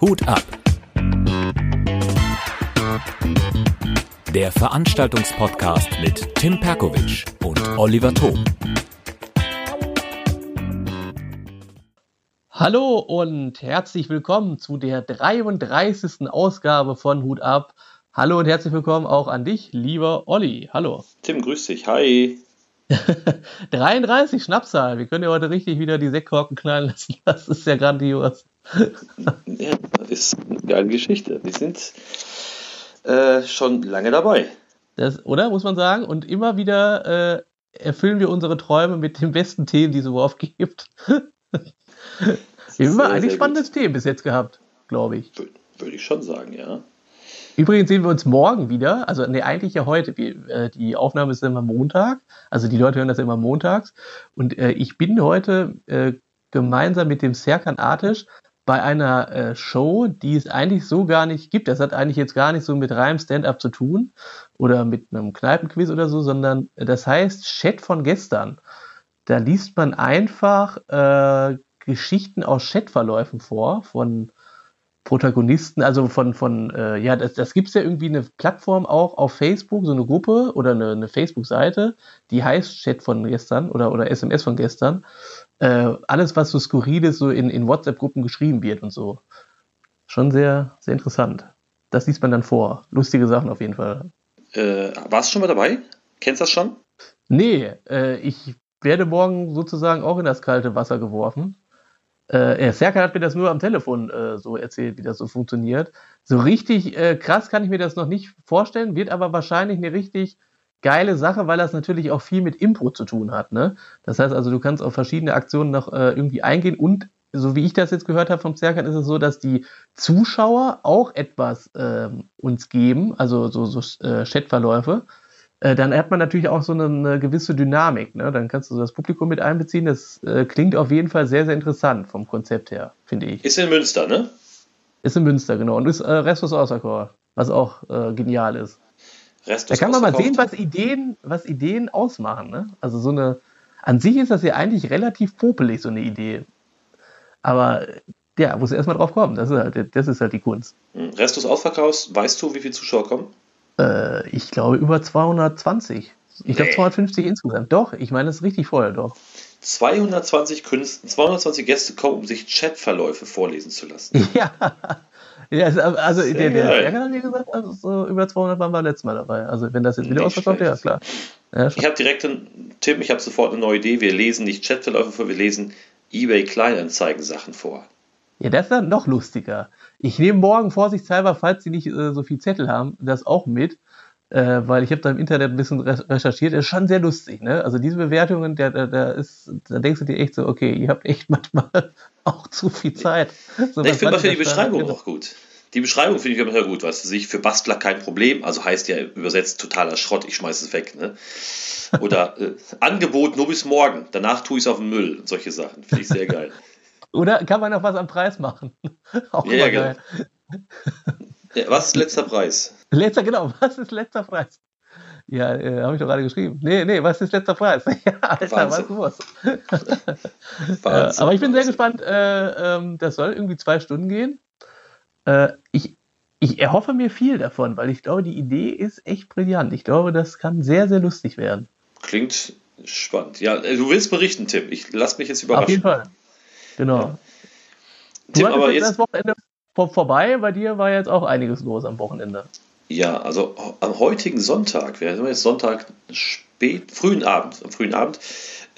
Hut ab. Der Veranstaltungspodcast mit Tim Perkovic und Oliver Thom. Hallo und herzlich willkommen zu der 33. Ausgabe von Hut ab. Hallo und herzlich willkommen auch an dich, lieber Olli. Hallo. Tim, grüß dich. Hi. 33 Schnapszahl. Wir können ja heute richtig wieder die Sektkorken knallen lassen. Das ist ja grandios. ja, das ist eine geile Geschichte. Wir sind äh, schon lange dabei. Das, oder, muss man sagen? Und immer wieder äh, erfüllen wir unsere Träume mit den besten Themen, die es überhaupt gibt. wir haben immer eigentlich spannendes Themen bis jetzt gehabt, glaube ich. Würde ich schon sagen, ja. Übrigens sehen wir uns morgen wieder, also nee, eigentlich ja heute. Äh, die Aufnahme ist immer Montag, also die Leute hören das immer montags. Und äh, ich bin heute äh, gemeinsam mit dem Serkan Artisch bei einer äh, Show, die es eigentlich so gar nicht gibt. Das hat eigentlich jetzt gar nicht so mit reinem Stand-up zu tun oder mit einem Kneipenquiz oder so, sondern das heißt Chat von gestern. Da liest man einfach äh, Geschichten aus Chatverläufen vor von Protagonisten, also von, von äh, ja, das, das gibt es ja irgendwie eine Plattform auch auf Facebook, so eine Gruppe oder eine, eine Facebook-Seite, die heißt Chat von gestern oder, oder SMS von gestern. Äh, alles, was so skurril ist, so in, in WhatsApp-Gruppen geschrieben wird und so. Schon sehr, sehr interessant. Das liest man dann vor. Lustige Sachen auf jeden Fall. Äh, warst du schon mal dabei? Kennst du das schon? Nee, äh, ich werde morgen sozusagen auch in das kalte Wasser geworfen. Äh, Serkan hat mir das nur am Telefon äh, so erzählt, wie das so funktioniert. So richtig äh, krass kann ich mir das noch nicht vorstellen, wird aber wahrscheinlich eine richtig geile Sache, weil das natürlich auch viel mit Impro zu tun hat. Ne? Das heißt also, du kannst auf verschiedene Aktionen noch äh, irgendwie eingehen und so wie ich das jetzt gehört habe vom Zerkan, ist es so, dass die Zuschauer auch etwas ähm, uns geben, also so, so äh, Chatverläufe. Äh, dann hat man natürlich auch so eine, eine gewisse Dynamik. Ne? Dann kannst du das Publikum mit einbeziehen. Das äh, klingt auf jeden Fall sehr, sehr interessant vom Konzept her, finde ich. Ist in Münster, ne? Ist in Münster, genau. Und ist äh, Restus Außerchor, was auch äh, genial ist. Restus da kann man mal sehen, was Ideen, was Ideen ausmachen. Ne? Also so eine, an sich ist das ja eigentlich relativ popelig, so eine Idee. Aber ja, muss erstmal drauf kommen. Das ist halt, das ist halt die Kunst. Hm, Restus ausverkaufst, weißt du, wie viele Zuschauer kommen? Äh, ich glaube über 220. Ich glaube 250 insgesamt. Doch, ich meine, das ist richtig voll, doch. 220 Künsten, 220 Gäste kommen, um sich Chatverläufe vorlesen zu lassen. Ja, ja also Sehr der, der hat mir gesagt, also so über 200 waren wir letztes Mal dabei. Also wenn das jetzt wieder ausverkauft, ja klar. Ja, ich habe direkt einen Tipp, ich habe sofort eine neue Idee. Wir lesen nicht Chatverläufe vor, wir lesen eBay Kleinanzeigen Sachen vor. Ja, das ist dann noch lustiger. Ich nehme morgen vorsichtshalber, falls Sie nicht äh, so viel Zettel haben, das auch mit, äh, weil ich habe da im Internet ein bisschen recherchiert. Das ist schon sehr lustig, ne? Also diese Bewertungen, der, der, der ist, da denkst du dir echt so, okay, ihr habt echt manchmal auch zu viel Zeit. So, ich finde die Beschreibung auch gut. Die Beschreibung finde ich immer gut, weißt du, sich für Bastler kein Problem, also heißt ja übersetzt totaler Schrott, ich schmeiße es weg, ne? Oder äh, Angebot nur bis morgen, danach tue ich es auf den Müll und solche Sachen. Finde ich sehr geil. Oder kann man noch was am Preis machen? Auch ja, ja, geil. Genau. Ja, was ist letzter Preis? Letzter, genau, was ist letzter Preis? Ja, äh, habe ich doch gerade geschrieben. Nee, nee, was ist letzter Preis? ja, Alter, was du was. aber ich bin sehr gespannt. Äh, ähm, das soll irgendwie zwei Stunden gehen. Äh, ich, ich erhoffe mir viel davon, weil ich glaube, die Idee ist echt brillant. Ich glaube, das kann sehr, sehr lustig werden. Klingt spannend. Ja, äh, du willst berichten, Tim. Ich lass mich jetzt überraschen. Auf jeden Fall. Genau. Tim, aber jetzt das Wochenende vor, vorbei. Bei dir war jetzt auch einiges los am Wochenende. Ja, also am heutigen Sonntag, wir haben jetzt Sonntag spät, frühen Abend, am frühen Abend,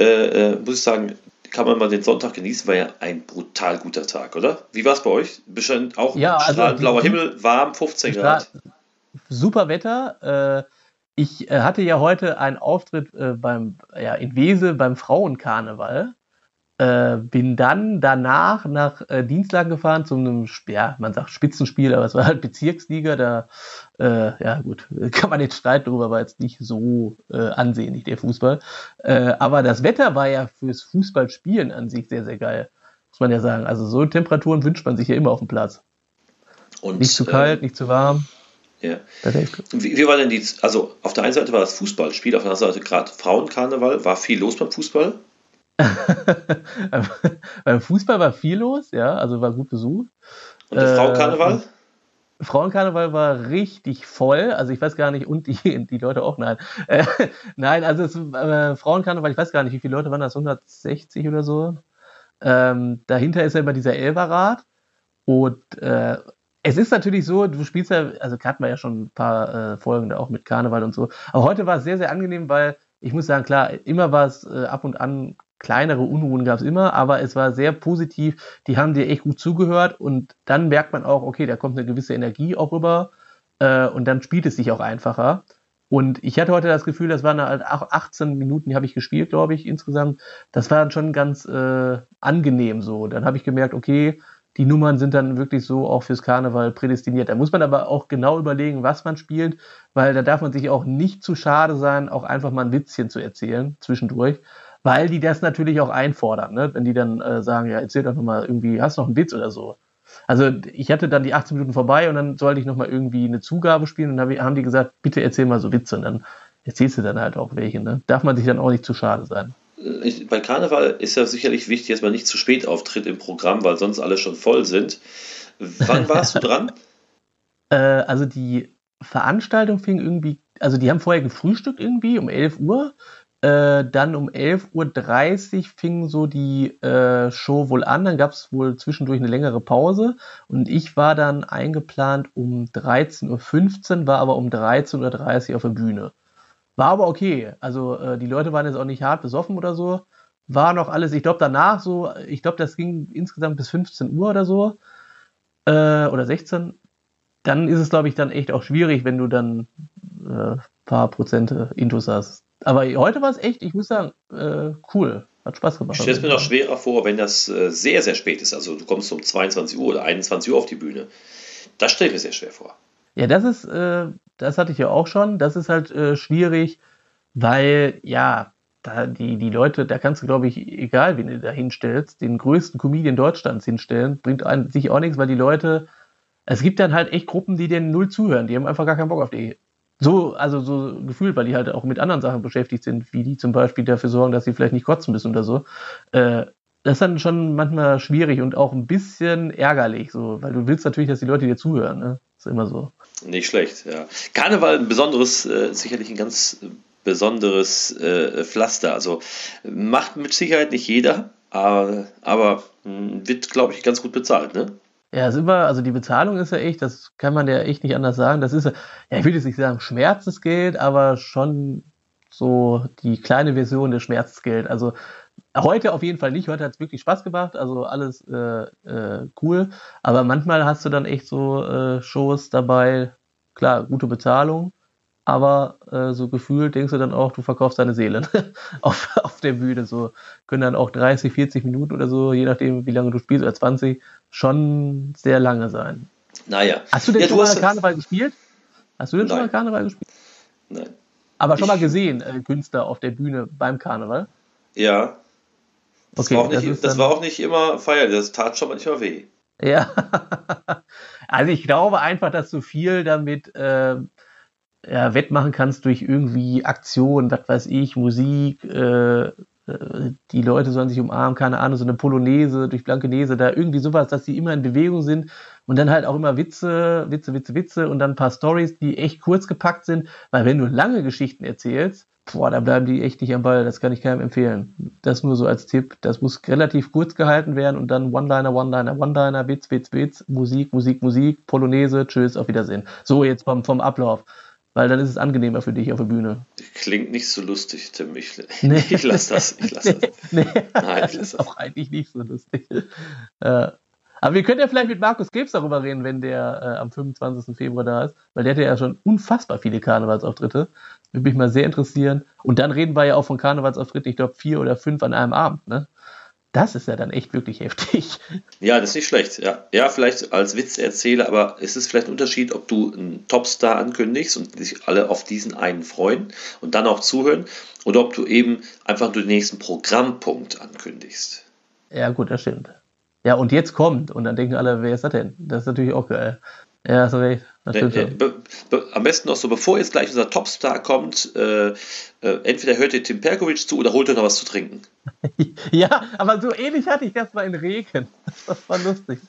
äh, äh, muss ich sagen, kann man mal den Sonntag genießen, war ja ein brutal guter Tag, oder? Wie war es bei euch? Bestimmt auch ja, also blauer Himmel, warm, 15 Grad. Super Wetter. Äh, ich äh, hatte ja heute einen Auftritt beim, ja, in Wesel beim Frauenkarneval. Äh, bin dann danach nach äh, Dienstlagen gefahren zu einem, ja, man sagt Spitzenspiel, aber es war halt Bezirksliga. Da, äh, ja gut, kann man jetzt streiten darüber, war jetzt nicht so äh, ansehnlich, der Fußball. Äh, aber das Wetter war ja fürs Fußballspielen an sich sehr, sehr geil, muss man ja sagen. Also so Temperaturen wünscht man sich ja immer auf dem Platz. Und, nicht zu kalt, äh, nicht zu warm. Ja. Wie, wie, war denn die, also auf der einen Seite war das Fußballspiel, auf der anderen Seite gerade Frauenkarneval, war viel los beim Fußball? Beim Fußball war viel los, ja, also war gut besucht. Und der Frauenkarneval? Äh, Frauenkarneval war richtig voll, also ich weiß gar nicht, und die, die Leute auch, nein. Äh, nein, also es, äh, Frauenkarneval, ich weiß gar nicht, wie viele Leute waren das, 160 oder so. Ähm, dahinter ist ja immer dieser Elberrad und äh, es ist natürlich so, du spielst ja, also hatten wir ja schon ein paar äh, Folgen da auch mit Karneval und so, aber heute war es sehr, sehr angenehm, weil ich muss sagen, klar, immer war es äh, ab und an kleinere Unruhen gab es immer, aber es war sehr positiv. Die haben dir echt gut zugehört und dann merkt man auch, okay, da kommt eine gewisse Energie auch rüber äh, und dann spielt es sich auch einfacher. Und ich hatte heute das Gefühl, das waren halt auch 18 Minuten, die habe ich gespielt, glaube ich, insgesamt. Das war dann schon ganz äh, angenehm so. Dann habe ich gemerkt, okay, die Nummern sind dann wirklich so auch fürs Karneval prädestiniert. Da muss man aber auch genau überlegen, was man spielt, weil da darf man sich auch nicht zu schade sein, auch einfach mal ein Witzchen zu erzählen zwischendurch weil die das natürlich auch einfordern, ne? wenn die dann äh, sagen, ja, erzähl doch nochmal irgendwie, hast du noch einen Witz oder so. Also ich hatte dann die 18 Minuten vorbei und dann sollte ich nochmal irgendwie eine Zugabe spielen und dann haben die gesagt, bitte erzähl mal so Witze und dann erzählst du dann halt auch welche. Ne? Darf man sich dann auch nicht zu schade sein. Ich, bei Karneval ist ja sicherlich wichtig, dass man nicht zu spät auftritt im Programm, weil sonst alle schon voll sind. Wann warst du dran? Äh, also die Veranstaltung fing irgendwie, also die haben vorher gefrühstückt irgendwie um 11 Uhr äh, dann um 11.30 Uhr fing so die äh, Show wohl an. Dann gab es wohl zwischendurch eine längere Pause. Und ich war dann eingeplant um 13.15 Uhr, war aber um 13.30 Uhr auf der Bühne. War aber okay. Also äh, die Leute waren jetzt auch nicht hart besoffen oder so. War noch alles, ich glaube danach so, ich glaube das ging insgesamt bis 15 Uhr oder so. Äh, oder 16. Dann ist es, glaube ich, dann echt auch schwierig, wenn du dann äh, paar Prozente Intus hast aber heute war es echt, ich muss sagen, äh, cool. Hat Spaß gemacht. Ich stelle es mir noch schwerer vor, wenn das äh, sehr, sehr spät ist. Also du kommst um 22 Uhr oder 21 Uhr auf die Bühne. Das stelle ich mir sehr schwer vor. Ja, das ist, äh, das hatte ich ja auch schon. Das ist halt äh, schwierig, weil, ja, da die, die Leute, da kannst du, glaube ich, egal wen du da hinstellst, den größten Comedian Deutschlands hinstellen, bringt an sich auch nichts, weil die Leute, es gibt dann halt echt Gruppen, die denen null zuhören. Die haben einfach gar keinen Bock auf die so, also so gefühlt, weil die halt auch mit anderen Sachen beschäftigt sind, wie die zum Beispiel dafür sorgen, dass sie vielleicht nicht kotzen müssen oder so. Äh, das ist dann schon manchmal schwierig und auch ein bisschen ärgerlich, so, weil du willst natürlich, dass die Leute dir zuhören, ne? ist immer so. Nicht schlecht, ja. Karneval ein besonderes, äh, sicherlich ein ganz besonderes äh, Pflaster. Also macht mit Sicherheit nicht jeder, aber, aber hm, wird, glaube ich, ganz gut bezahlt, ne? Ja, ist immer, also die Bezahlung ist ja echt, das kann man ja echt nicht anders sagen. Das ist ja, ich will jetzt nicht sagen Schmerzensgeld, aber schon so die kleine Version des Schmerzensgeld. Also heute auf jeden Fall nicht. Heute hat es wirklich Spaß gemacht, also alles äh, äh, cool. Aber manchmal hast du dann echt so äh, Shows dabei, klar, gute Bezahlung, aber äh, so gefühlt denkst du dann auch, du verkaufst deine Seele auf, auf der Bühne. So können dann auch 30, 40 Minuten oder so, je nachdem, wie lange du spielst, oder 20, schon sehr lange sein. Naja. Hast du denn ja, schon mal Karneval gespielt? Hast du denn Nein. schon mal Karneval gespielt? Nein. Aber schon ich, mal gesehen, äh, Künstler auf der Bühne beim Karneval? Ja. Das, okay, war, auch nicht, das, das war auch nicht immer feierlich, das tat schon manchmal weh. Ja. also ich glaube einfach, dass du viel damit äh, ja, wettmachen kannst durch irgendwie Aktionen, was weiß ich, Musik, äh, äh, die Leute sollen sich umarmen, keine Ahnung, so eine Polonaise durch Blankenese, da irgendwie sowas, dass sie immer in Bewegung sind und dann halt auch immer Witze, Witze, Witze, Witze und dann ein paar Stories, die echt kurz gepackt sind, weil wenn du lange Geschichten erzählst, boah, da bleiben die echt nicht am Ball, das kann ich keinem empfehlen. Das nur so als Tipp, das muss relativ kurz gehalten werden und dann One-Liner, One-Liner, One-Liner, Witz, Witz, Witz, Musik, Musik, Musik, Polonaise, tschüss, auf Wiedersehen. So jetzt vom, vom Ablauf weil dann ist es angenehmer für dich auf der Bühne. Klingt nicht so lustig, Tim. Ich, nee. ich lass das. Ich lass nee, das. Nee, Nein, das ist auch eigentlich nicht so lustig. Äh, aber wir können ja vielleicht mit Markus Krebs darüber reden, wenn der äh, am 25. Februar da ist, weil der hat ja schon unfassbar viele Karnevalsauftritte. Würde mich mal sehr interessieren. Und dann reden wir ja auch von Karnevalsauftritten, ich glaube vier oder fünf an einem Abend. Ne? Das ist ja dann echt wirklich heftig. Ja, das ist nicht schlecht. Ja, ja vielleicht als Witz erzähle, aber es ist vielleicht ein Unterschied, ob du einen Topstar ankündigst und sich alle auf diesen einen freuen und dann auch zuhören oder ob du eben einfach den nächsten Programmpunkt ankündigst. Ja, gut, das stimmt. Ja, und jetzt kommt und dann denken alle, wer ist das denn? Das ist natürlich auch geil. Ja, hast recht. Ne, be, be, am besten noch so, bevor jetzt gleich unser Topstar kommt, äh, äh, entweder hört ihr Tim Perkovic zu oder holt euch noch was zu trinken. ja, aber so ähnlich hatte ich das mal in Regen. Das war lustig.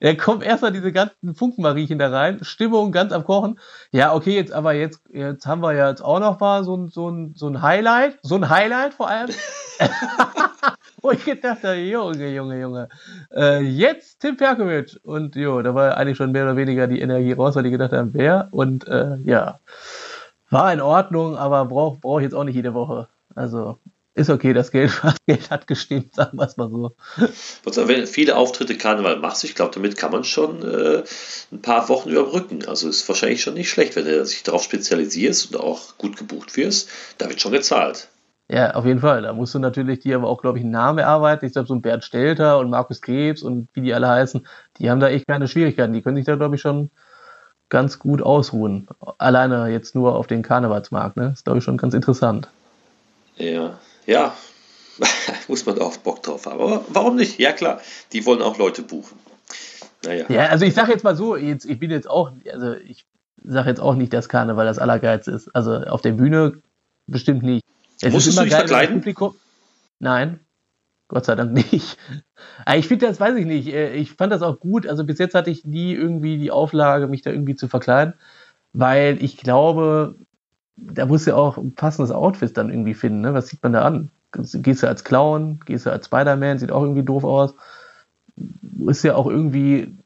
Er kommt erstmal diese ganzen Funkenmariechen da rein, Stimmung ganz am Kochen. Ja, okay, jetzt aber jetzt, jetzt haben wir ja jetzt auch noch mal so ein, so ein, so ein Highlight, so ein Highlight vor allem. Wo ich gedacht habe, Junge, Junge, Junge. Äh, jetzt Tim Perkovic. Und jo, da war eigentlich schon mehr oder weniger die Energie raus, weil die gedacht haben, wer. Und äh, ja, war in Ordnung, aber brauche brauch ich jetzt auch nicht jede Woche. Also ist okay, das Geld, das Geld hat gestimmt, sagen wir es mal so. Wenn viele Auftritte Karneval machst, ich glaube, damit kann man schon äh, ein paar Wochen überbrücken. Also ist wahrscheinlich schon nicht schlecht, wenn du dich darauf spezialisierst und auch gut gebucht wirst. Da wird schon gezahlt. Ja, auf jeden Fall. Da musst du natürlich dir aber auch, glaube ich, einen Namen erarbeiten. Ich glaube, so ein Bernd Stelter und Markus Krebs und wie die alle heißen, die haben da echt keine Schwierigkeiten. Die können sich da, glaube ich, schon ganz gut ausruhen. Alleine jetzt nur auf den Karnevalsmarkt, ne? Ist, glaube ich, schon ganz interessant. Ja, ja. Muss man auch Bock drauf haben. Aber warum nicht? Ja, klar. Die wollen auch Leute buchen. Naja. Ja, also ich sage jetzt mal so, jetzt, ich bin jetzt auch, also ich sage jetzt auch nicht, dass Karneval das Allergeilste ist. Also auf der Bühne bestimmt nicht. Es Musstest du dich geil, verkleiden? Publikum... Nein, Gott sei Dank nicht. ich finde das, weiß ich nicht. Äh, ich fand das auch gut. Also bis jetzt hatte ich nie irgendwie die Auflage, mich da irgendwie zu verkleiden, weil ich glaube, da muss ja auch ein passendes Outfit dann irgendwie finden. Ne? Was sieht man da an? Gehst du als Clown? Gehst du als Spider-Man? Sieht auch irgendwie doof aus. Ist ja auch irgendwie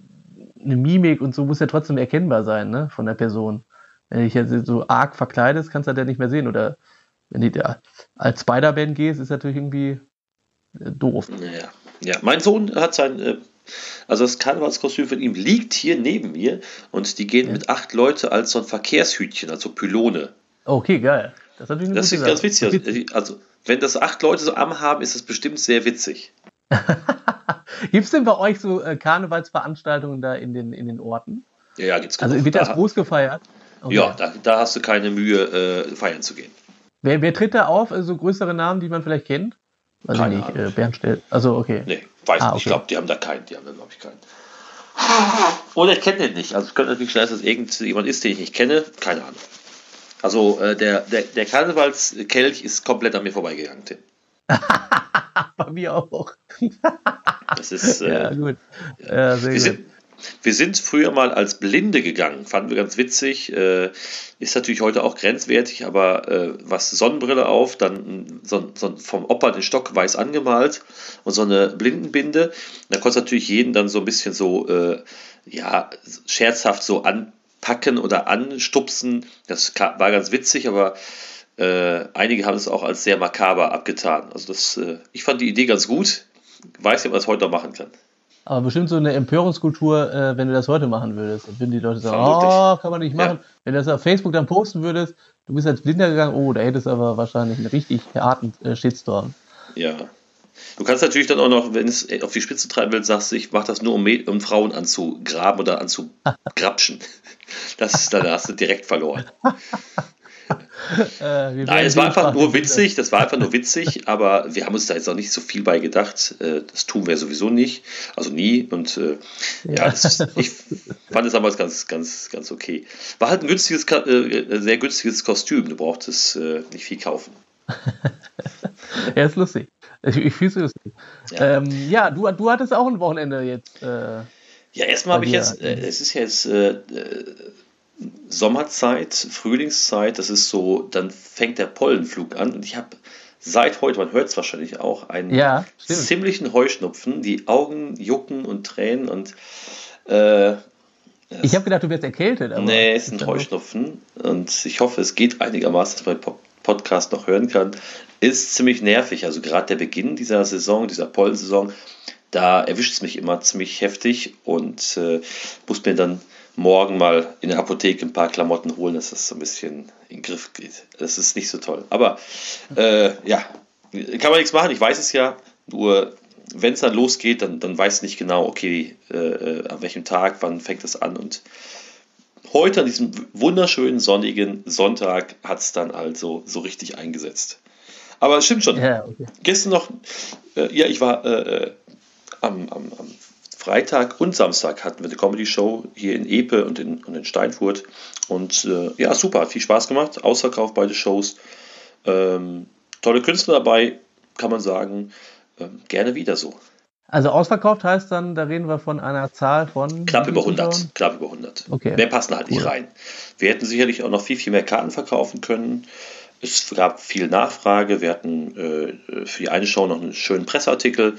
eine Mimik und so muss ja trotzdem erkennbar sein, ne? Von der Person. Wenn ich jetzt so arg verkleidest, kannst du das ja nicht mehr sehen. Oder wenn du da als Spider-Man gehst, ist natürlich irgendwie äh, doof. Ja. ja, mein Sohn hat sein, äh, also das Karnevalskostüm von ihm liegt hier neben mir und die gehen ja. mit acht Leute als so ein Verkehrshütchen, also Pylone. Okay, geil. Das, ist, das ist ganz witzig. Also, wenn das acht Leute so am haben, ist das bestimmt sehr witzig. Gibt es denn bei euch so äh, Karnevalsveranstaltungen da in den, in den Orten? Ja, ja, gibt's Also wird das da, groß gefeiert? Okay. Ja, da, da, hast du keine Mühe, äh, feiern zu gehen. Wer, wer tritt da auf? Also größere Namen, die man vielleicht kennt? Weiß keine ich nicht. Äh, Bernstedt. Also, okay. Nee, weiß ah, nicht. Okay. Ich glaube, die haben da keinen. Die haben da, glaube ich, keinen. Oder ich kenne den nicht. Also es könnte natürlich sein, dass es irgendjemand ist, den ich nicht kenne. Keine Ahnung. Also äh, der, der, der Karnevalskelch ist komplett an mir vorbeigegangen, Tim. Bei mir auch. das ist. Äh, ja, gut. Ja, wir, gut. Sind, wir sind früher mal als Blinde gegangen, fanden wir ganz witzig. Äh, ist natürlich heute auch grenzwertig, aber äh, was Sonnenbrille auf, dann so, so vom Opa den Stock weiß angemalt und so eine Blindenbinde. Da konnte natürlich jeden dann so ein bisschen so, äh, ja, scherzhaft so an packen oder anstupsen. Das war ganz witzig, aber äh, einige haben es auch als sehr makaber abgetan. Also das, äh, ich fand die Idee ganz gut. Weiß nicht, ob man das heute noch machen kann. Aber bestimmt so eine Empörungskultur, äh, wenn du das heute machen würdest. Dann würden die Leute sagen, Vermutlich. oh, kann man nicht machen. Ja. Wenn du das auf Facebook dann posten würdest, du bist als Blinder gegangen, oh, da hättest du aber wahrscheinlich einen richtig harten äh, Shitstorm. Ja, Du kannst natürlich dann auch noch, wenn es auf die Spitze treiben willst, sagst du, ich mache das nur, um, um, Frauen anzugraben oder anzugrapschen. Das ist, dann hast du direkt verloren. äh, Nein, es war einfach nur witzig, das war einfach nur witzig, aber wir haben uns da jetzt auch nicht so viel bei gedacht. Äh, das tun wir sowieso nicht, also nie. Und äh, ja, das, ich fand es damals ganz, ganz, ganz okay. War halt ein günstiges, äh, sehr günstiges Kostüm, du brauchtest äh, nicht viel kaufen. ja, ist lustig. Ich, ich fühle es lustig. Ja. Ähm, ja, du, du hattest auch ein Wochenende jetzt. Ja, erstmal habe ich jetzt, äh, es ist jetzt äh, äh, Sommerzeit, Frühlingszeit, das ist so, dann fängt der Pollenflug an und ich habe seit heute, man hört es wahrscheinlich auch, einen ja, ziemlichen Heuschnupfen, die Augen jucken und tränen und äh, ich habe gedacht, du wirst erkältet. Aber nee, es ist ein Heuschnupfen und ich hoffe, es geht einigermaßen, dass man den Podcast noch hören kann ist ziemlich nervig. Also gerade der Beginn dieser Saison, dieser Pollensaison, da erwischt es mich immer ziemlich heftig und äh, muss mir dann morgen mal in der Apotheke ein paar Klamotten holen, dass das so ein bisschen in den Griff geht. Das ist nicht so toll. Aber äh, ja, kann man nichts machen. Ich weiß es ja. Nur wenn es dann losgeht, dann, dann weiß ich nicht genau, okay, äh, äh, an welchem Tag, wann fängt es an. Und heute, an diesem wunderschönen sonnigen Sonntag, hat es dann also so richtig eingesetzt. Aber es stimmt schon. Ja, okay. Gestern noch, äh, ja, ich war äh, äh, am, am, am, Freitag und Samstag hatten wir eine Comedy-Show hier in Epe und in, und in Steinfurt. Und äh, ja, super, hat viel Spaß gemacht. Ausverkauft beide Shows. Ähm, tolle Künstler dabei, kann man sagen. Ähm, gerne wieder so. Also ausverkauft heißt dann, da reden wir von einer Zahl von. Knapp über 100. Knapp über 100. Okay. Mehr passen halt cool. nicht rein. Wir hätten sicherlich auch noch viel, viel mehr Karten verkaufen können. Es gab viel Nachfrage. Wir hatten äh, für die eine Show noch einen schönen Presseartikel.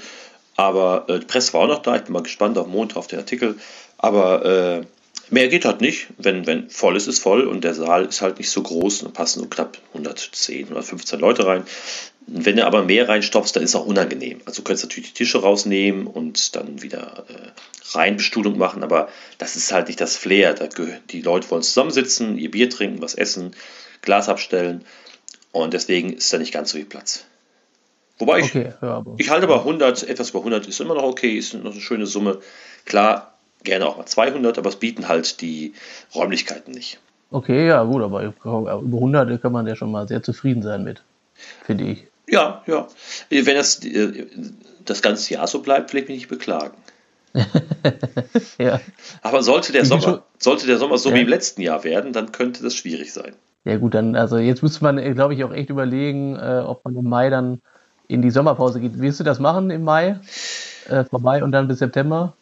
Aber äh, die Presse war auch noch da. Ich bin mal gespannt auf Montag auf den Artikel. Aber äh, mehr geht halt nicht. Wenn, wenn voll ist, ist voll. Und der Saal ist halt nicht so groß. Dann passen nur knapp 110 oder 15 Leute rein. Wenn du aber mehr reinstopfst, dann ist es auch unangenehm. Also du könntest natürlich die Tische rausnehmen und dann wieder äh, Reinbestuhlung machen, aber das ist halt nicht das Flair. Da die Leute wollen zusammensitzen, ihr Bier trinken, was essen, Glas abstellen und deswegen ist da nicht ganz so viel Platz. Wobei ich, okay, ja, ich halte aber 100, etwas über 100 ist immer noch okay, ist noch eine schöne Summe. Klar, gerne auch mal 200, aber es bieten halt die Räumlichkeiten nicht. Okay, ja gut, aber über 100 kann man ja schon mal sehr zufrieden sein mit, finde ich. Ja, ja. Wenn das äh, das ganze Jahr so bleibt, will ich mich nicht beklagen. ja. Aber sollte der, Sommer, sollte der Sommer so ja. wie im letzten Jahr werden, dann könnte das schwierig sein. Ja gut, dann, also jetzt müsste man, äh, glaube ich, auch echt überlegen, äh, ob man im Mai dann in die Sommerpause geht. Willst du das machen im Mai? Äh, vorbei und dann bis September?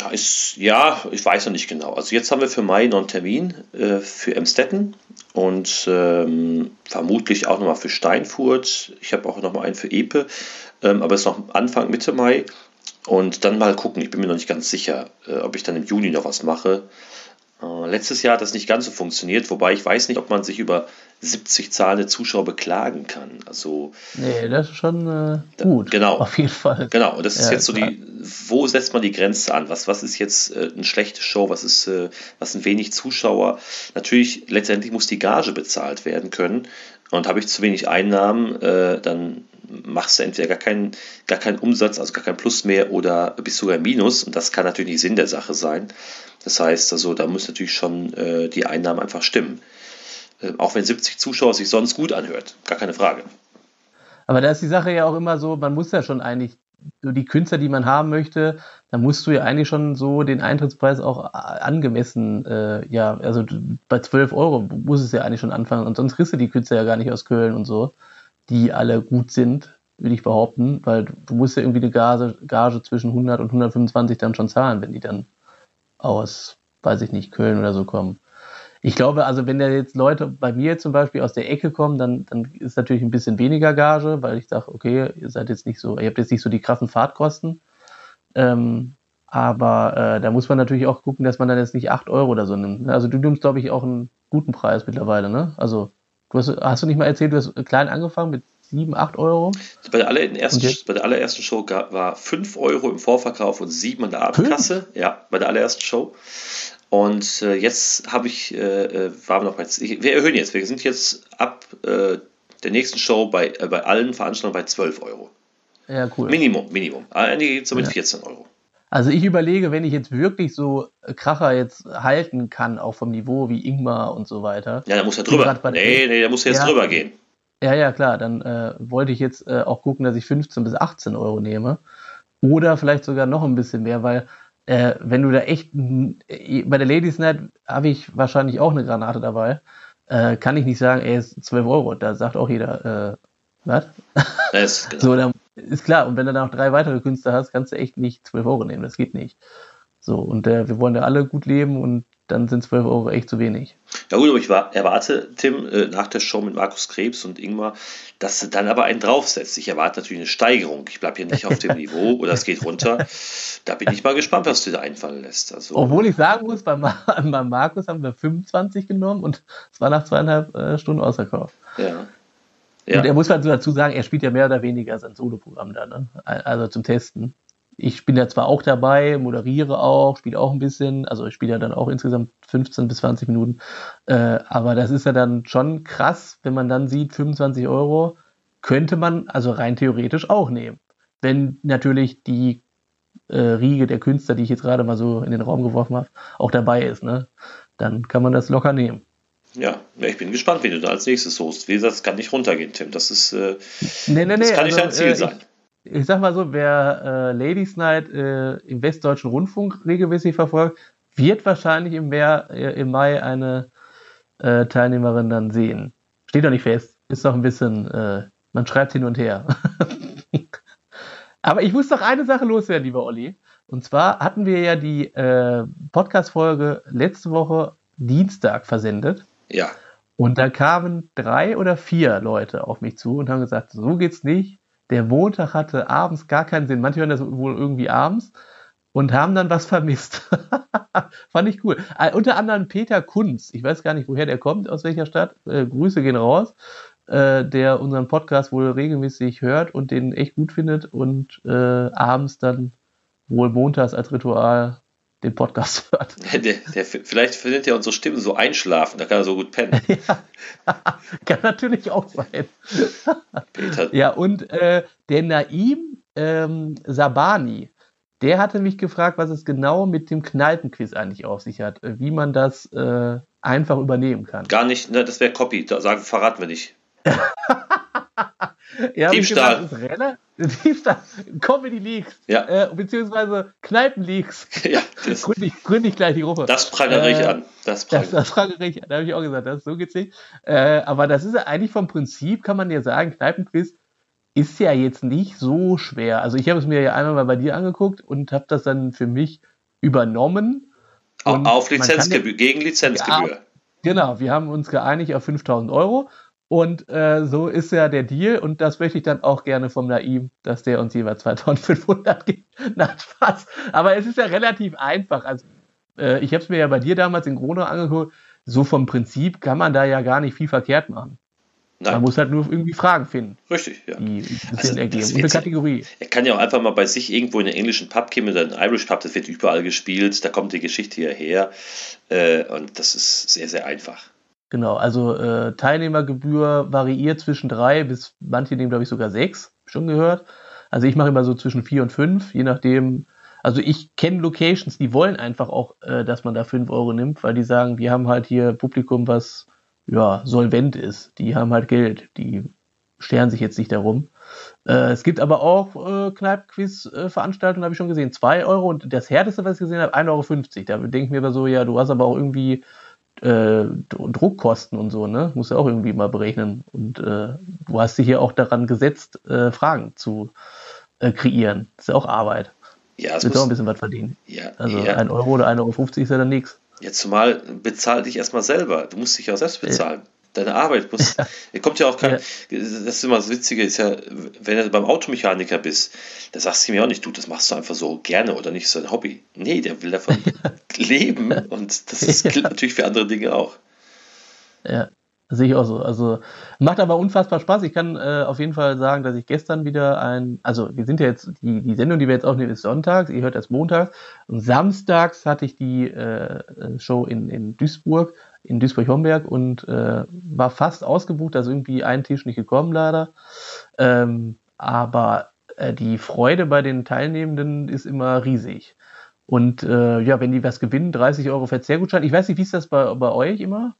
Ja, ist, ja, ich weiß noch nicht genau. Also jetzt haben wir für Mai noch einen Termin äh, für Emstetten und ähm, vermutlich auch nochmal für Steinfurt. Ich habe auch nochmal einen für Epe, ähm, aber es ist noch Anfang, Mitte Mai. Und dann mal gucken, ich bin mir noch nicht ganz sicher, äh, ob ich dann im Juni noch was mache. Äh, letztes Jahr hat das nicht ganz so funktioniert, wobei ich weiß nicht, ob man sich über 70 zahlende Zuschauer beklagen kann. Also, nee, das ist schon äh, gut. Genau. Auf jeden Fall. Genau. Und das ist ja, jetzt so klar. die, wo setzt man die Grenze an? Was, was ist jetzt äh, eine schlechte Show? Was ist, äh, was sind wenig Zuschauer? Natürlich, letztendlich muss die Gage bezahlt werden können. Und habe ich zu wenig Einnahmen, äh, dann machst du entweder gar keinen, gar keinen Umsatz, also gar kein Plus mehr oder bist sogar Minus. Und das kann natürlich nicht Sinn der Sache sein. Das heißt, also da muss natürlich schon äh, die Einnahmen einfach stimmen. Äh, auch wenn 70 Zuschauer sich sonst gut anhört, gar keine Frage. Aber da ist die Sache ja auch immer so, man muss ja schon eigentlich, die Künstler, die man haben möchte, da musst du ja eigentlich schon so den Eintrittspreis auch angemessen, äh, ja, also bei 12 Euro muss es ja eigentlich schon anfangen und sonst kriegst du die Künstler ja gar nicht aus Köln und so, die alle gut sind, will ich behaupten, weil du musst ja irgendwie eine Gage, Gage zwischen 100 und 125 dann schon zahlen, wenn die dann aus, weiß ich nicht, Köln oder so kommen. Ich glaube, also wenn da jetzt Leute bei mir zum Beispiel aus der Ecke kommen, dann, dann ist natürlich ein bisschen weniger Gage, weil ich sage, okay, ihr seid jetzt nicht so, ihr habt jetzt nicht so die krassen Fahrtkosten. Ähm, aber äh, da muss man natürlich auch gucken, dass man dann jetzt nicht 8 Euro oder so nimmt. Also du nimmst, glaube ich, auch einen guten Preis mittlerweile, ne? Also du hast, hast du nicht mal erzählt, du hast klein angefangen mit 7, 8 Euro? Bei der, allerersten, bei der allerersten Show gab, war 5 Euro im Vorverkauf und 7 an der Abendkasse. Ja, bei der allerersten Show. Und äh, jetzt habe ich, äh, äh waren wir noch bei, wir erhöhen jetzt, wir sind jetzt ab äh, der nächsten Show bei, äh, bei allen Veranstaltungen bei 12 Euro. Ja, cool. Minimum, Minimum. Einige geht es mit ja. 14 Euro. Also ich überlege, wenn ich jetzt wirklich so Kracher jetzt halten kann, auch vom Niveau wie Ingmar und so weiter. Ja, da muss er drüber. Nee, nee, da muss er jetzt ja, drüber gehen. Ja, ja, klar. Dann äh, wollte ich jetzt äh, auch gucken, dass ich 15 bis 18 Euro nehme. Oder vielleicht sogar noch ein bisschen mehr, weil äh, wenn du da echt, äh, bei der Ladies Night habe ich wahrscheinlich auch eine Granate dabei, äh, kann ich nicht sagen, ey, ist 12 Euro. Da sagt auch jeder, äh, was? Das, genau. so, dann ist klar. Und wenn du dann noch drei weitere Künstler hast, kannst du echt nicht 12 Euro nehmen. Das geht nicht. So, und äh, wir wollen ja alle gut leben und dann sind 12 Euro echt zu wenig. Ja gut, aber ich war, erwarte, Tim, äh, nach der Show mit Markus Krebs und Ingmar, dass du dann aber einen draufsetzt. Ich erwarte natürlich eine Steigerung. Ich bleibe hier nicht auf dem Niveau oder es geht runter. Da bin ich mal gespannt, was du da einfallen lässt. Also, Obwohl ich sagen muss, bei, bei Markus haben wir 25 genommen und es war nach zweieinhalb äh, Stunden ausverkauft. Ja. Ja. Und er muss halt dazu sagen, er spielt ja mehr oder weniger sein Soloprogramm da, ne? also zum Testen ich bin ja zwar auch dabei, moderiere auch, spiele auch ein bisschen, also ich spiele ja dann auch insgesamt 15 bis 20 Minuten, äh, aber das ist ja dann schon krass, wenn man dann sieht, 25 Euro könnte man also rein theoretisch auch nehmen. Wenn natürlich die äh, Riege der Künstler, die ich jetzt gerade mal so in den Raum geworfen habe, auch dabei ist, ne? dann kann man das locker nehmen. Ja, ich bin gespannt, wie du da als nächstes host. Wie gesagt, das kann nicht runtergehen, Tim. Das ist, äh, nee, nee, nee, das kann also, nicht dein Ziel äh, sein. Ich, ich sag mal so, wer äh, Ladies Night äh, im Westdeutschen Rundfunk regelmäßig verfolgt, wird wahrscheinlich im, Meer, äh, im Mai eine äh, Teilnehmerin dann sehen. Steht doch nicht fest. Ist doch ein bisschen, äh, man schreibt hin und her. Aber ich muss doch eine Sache loswerden, lieber Olli. Und zwar hatten wir ja die äh, Podcast-Folge letzte Woche Dienstag versendet. Ja. Und da kamen drei oder vier Leute auf mich zu und haben gesagt, so geht's nicht. Der Montag hatte abends gar keinen Sinn. Manche hören das wohl irgendwie abends und haben dann was vermisst. Fand ich cool. Äh, unter anderem Peter Kunz. Ich weiß gar nicht, woher der kommt, aus welcher Stadt. Äh, Grüße gehen raus. Äh, der unseren Podcast wohl regelmäßig hört und den echt gut findet und äh, abends dann wohl montags als Ritual den Podcast hört. Der, der, vielleicht findet er unsere Stimmen so einschlafen, da kann er so gut pennen. ja, kann natürlich auch sein. Peter. Ja, und äh, der Naim ähm, Sabani, der hatte mich gefragt, was es genau mit dem Kneipenquiz eigentlich auf sich hat, wie man das äh, einfach übernehmen kann. Gar nicht, ne, das wäre Copy, da sagen, verraten wir nicht. Ja, Diebstahl. Gesagt, Diebstahl, Comedy Leaks, ja. äh, beziehungsweise Kneipen Leaks. Ja, das, gründe, ich, gründe ich gleich die Gruppe. Das prangere ich äh, an. Das prangere, das, das prangere ich an. Da habe ich auch gesagt, das, so geht's nicht. Äh, aber das ist ja eigentlich vom Prinzip, kann man ja sagen, Kneipenquiz ist ja jetzt nicht so schwer. Also ich habe es mir ja einmal mal bei dir angeguckt und habe das dann für mich übernommen. Auf Lizenzgebühr, gegen Lizenzgebühr. Ja, genau, wir haben uns geeinigt auf 5000 Euro und äh, so ist ja der Deal und das möchte ich dann auch gerne vom Naim, dass der uns jeweils 2500 gibt. Na, Spaß. Aber es ist ja relativ einfach. Also, äh, ich habe es mir ja bei dir damals in Gronau angeguckt. So vom Prinzip kann man da ja gar nicht viel verkehrt machen. Nein. Man muss halt nur irgendwie Fragen finden. Richtig, ja. Die also, ergeben. Eine Kategorie. Er kann ja auch einfach mal bei sich irgendwo in den englischen Pub gehen oder einen Irish Pub, das wird überall gespielt, da kommt die Geschichte hierher. Äh, und das ist sehr, sehr einfach. Genau, also äh, Teilnehmergebühr variiert zwischen drei bis manche nehmen, glaube ich, sogar sechs, schon gehört. Also ich mache immer so zwischen vier und fünf, je nachdem. Also ich kenne Locations, die wollen einfach auch, äh, dass man da fünf Euro nimmt, weil die sagen, wir haben halt hier Publikum, was ja solvent ist. Die haben halt Geld, die scheren sich jetzt nicht darum. Äh, es gibt aber auch äh, Kneipenquiz-Veranstaltungen, habe ich schon gesehen, zwei Euro und das härteste, was ich gesehen habe, 1,50 Euro. Da denke ich mir aber so, ja, du hast aber auch irgendwie äh, Druckkosten und so, ne? Muss ja auch irgendwie mal berechnen. Und äh, du hast dich hier auch daran gesetzt, äh, Fragen zu äh, kreieren. Das ist ja auch Arbeit. Ja, es wird auch ein bisschen was verdienen. Ja, also ja. ein Euro oder 1,50 Euro ist ja dann nichts. Ja, zumal bezahl dich erstmal selber. Du musst dich auch selbst bezahlen. Ja deine Arbeit muss. Ja. kommt ja auch kein. Ja. Das ist immer das Witzige, ist ja, wenn du beim Automechaniker bist, da sagst du mir auch nicht, du, das machst du einfach so gerne oder nicht so ein Hobby. Nee, der will davon leben und das ist, gilt natürlich für andere Dinge auch. Ja, sehe ich auch so. Also macht aber unfassbar Spaß. Ich kann äh, auf jeden Fall sagen, dass ich gestern wieder ein, also wir sind ja jetzt, die, die Sendung, die wir jetzt aufnehmen, ist sonntags, ihr hört das montags. Und samstags hatte ich die äh, Show in, in Duisburg in Duisburg-Homberg und äh, war fast ausgebucht, also irgendwie ein Tisch nicht gekommen leider. Ähm, aber äh, die Freude bei den Teilnehmenden ist immer riesig. Und äh, ja, wenn die was gewinnen, 30 Euro Verzehrgutschein. Ich weiß nicht, wie ist das bei, bei euch immer?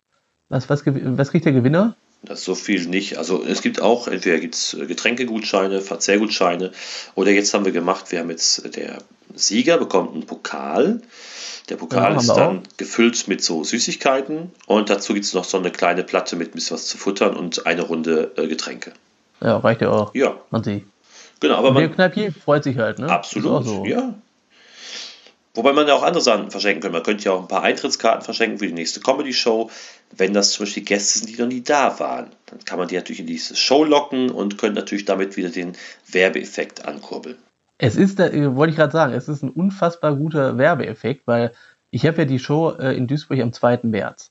Was, was, was kriegt der Gewinner? Das ist so viel nicht. Also es gibt auch, entweder gibt es Getränkegutscheine, Verzehrgutscheine oder jetzt haben wir gemacht, wir haben jetzt, der Sieger bekommt einen Pokal der Pokal ja, ist dann auch. gefüllt mit so Süßigkeiten und dazu gibt es noch so eine kleine Platte mit ein bisschen was zu futtern und eine Runde äh, Getränke. Ja, reicht ja auch. Ja. Man sieht. Genau, aber man. Der Kneipier freut sich halt, ne? Absolut, so. ja. Wobei man ja auch andere Sachen verschenken könnte. Man könnte ja auch ein paar Eintrittskarten verschenken für die nächste Comedy-Show. Wenn das zum Beispiel Gäste sind, die noch nie da waren, dann kann man die natürlich in diese Show locken und könnte natürlich damit wieder den Werbeeffekt ankurbeln. Es ist, äh, wollte ich gerade sagen, es ist ein unfassbar guter Werbeeffekt, weil ich habe ja die Show äh, in Duisburg am 2. März.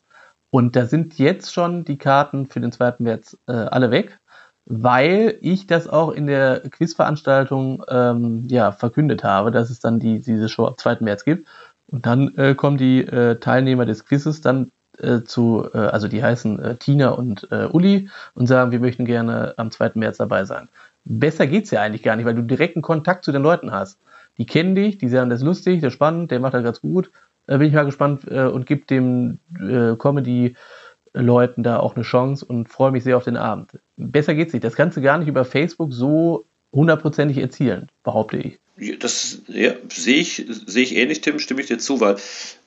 Und da sind jetzt schon die Karten für den 2. März äh, alle weg, weil ich das auch in der Quizveranstaltung ähm, ja, verkündet habe, dass es dann die, diese Show am 2. März gibt. Und dann äh, kommen die äh, Teilnehmer des Quizzes dann äh, zu, also die heißen Tina und Uli und sagen, wir möchten gerne am 2. März dabei sein besser geht's ja eigentlich gar nicht, weil du direkten Kontakt zu den Leuten hast. Die kennen dich, die sagen, das ist lustig, das ist spannend, der macht das ganz gut. Äh, bin ich mal gespannt äh, und gib dem äh, Comedy-Leuten da auch eine Chance und freue mich sehr auf den Abend. Besser geht's nicht. Das kannst du gar nicht über Facebook so hundertprozentig erzielen, behaupte ich. Das ja, sehe ich, sehe ich ähnlich, Tim, stimme ich dir zu, weil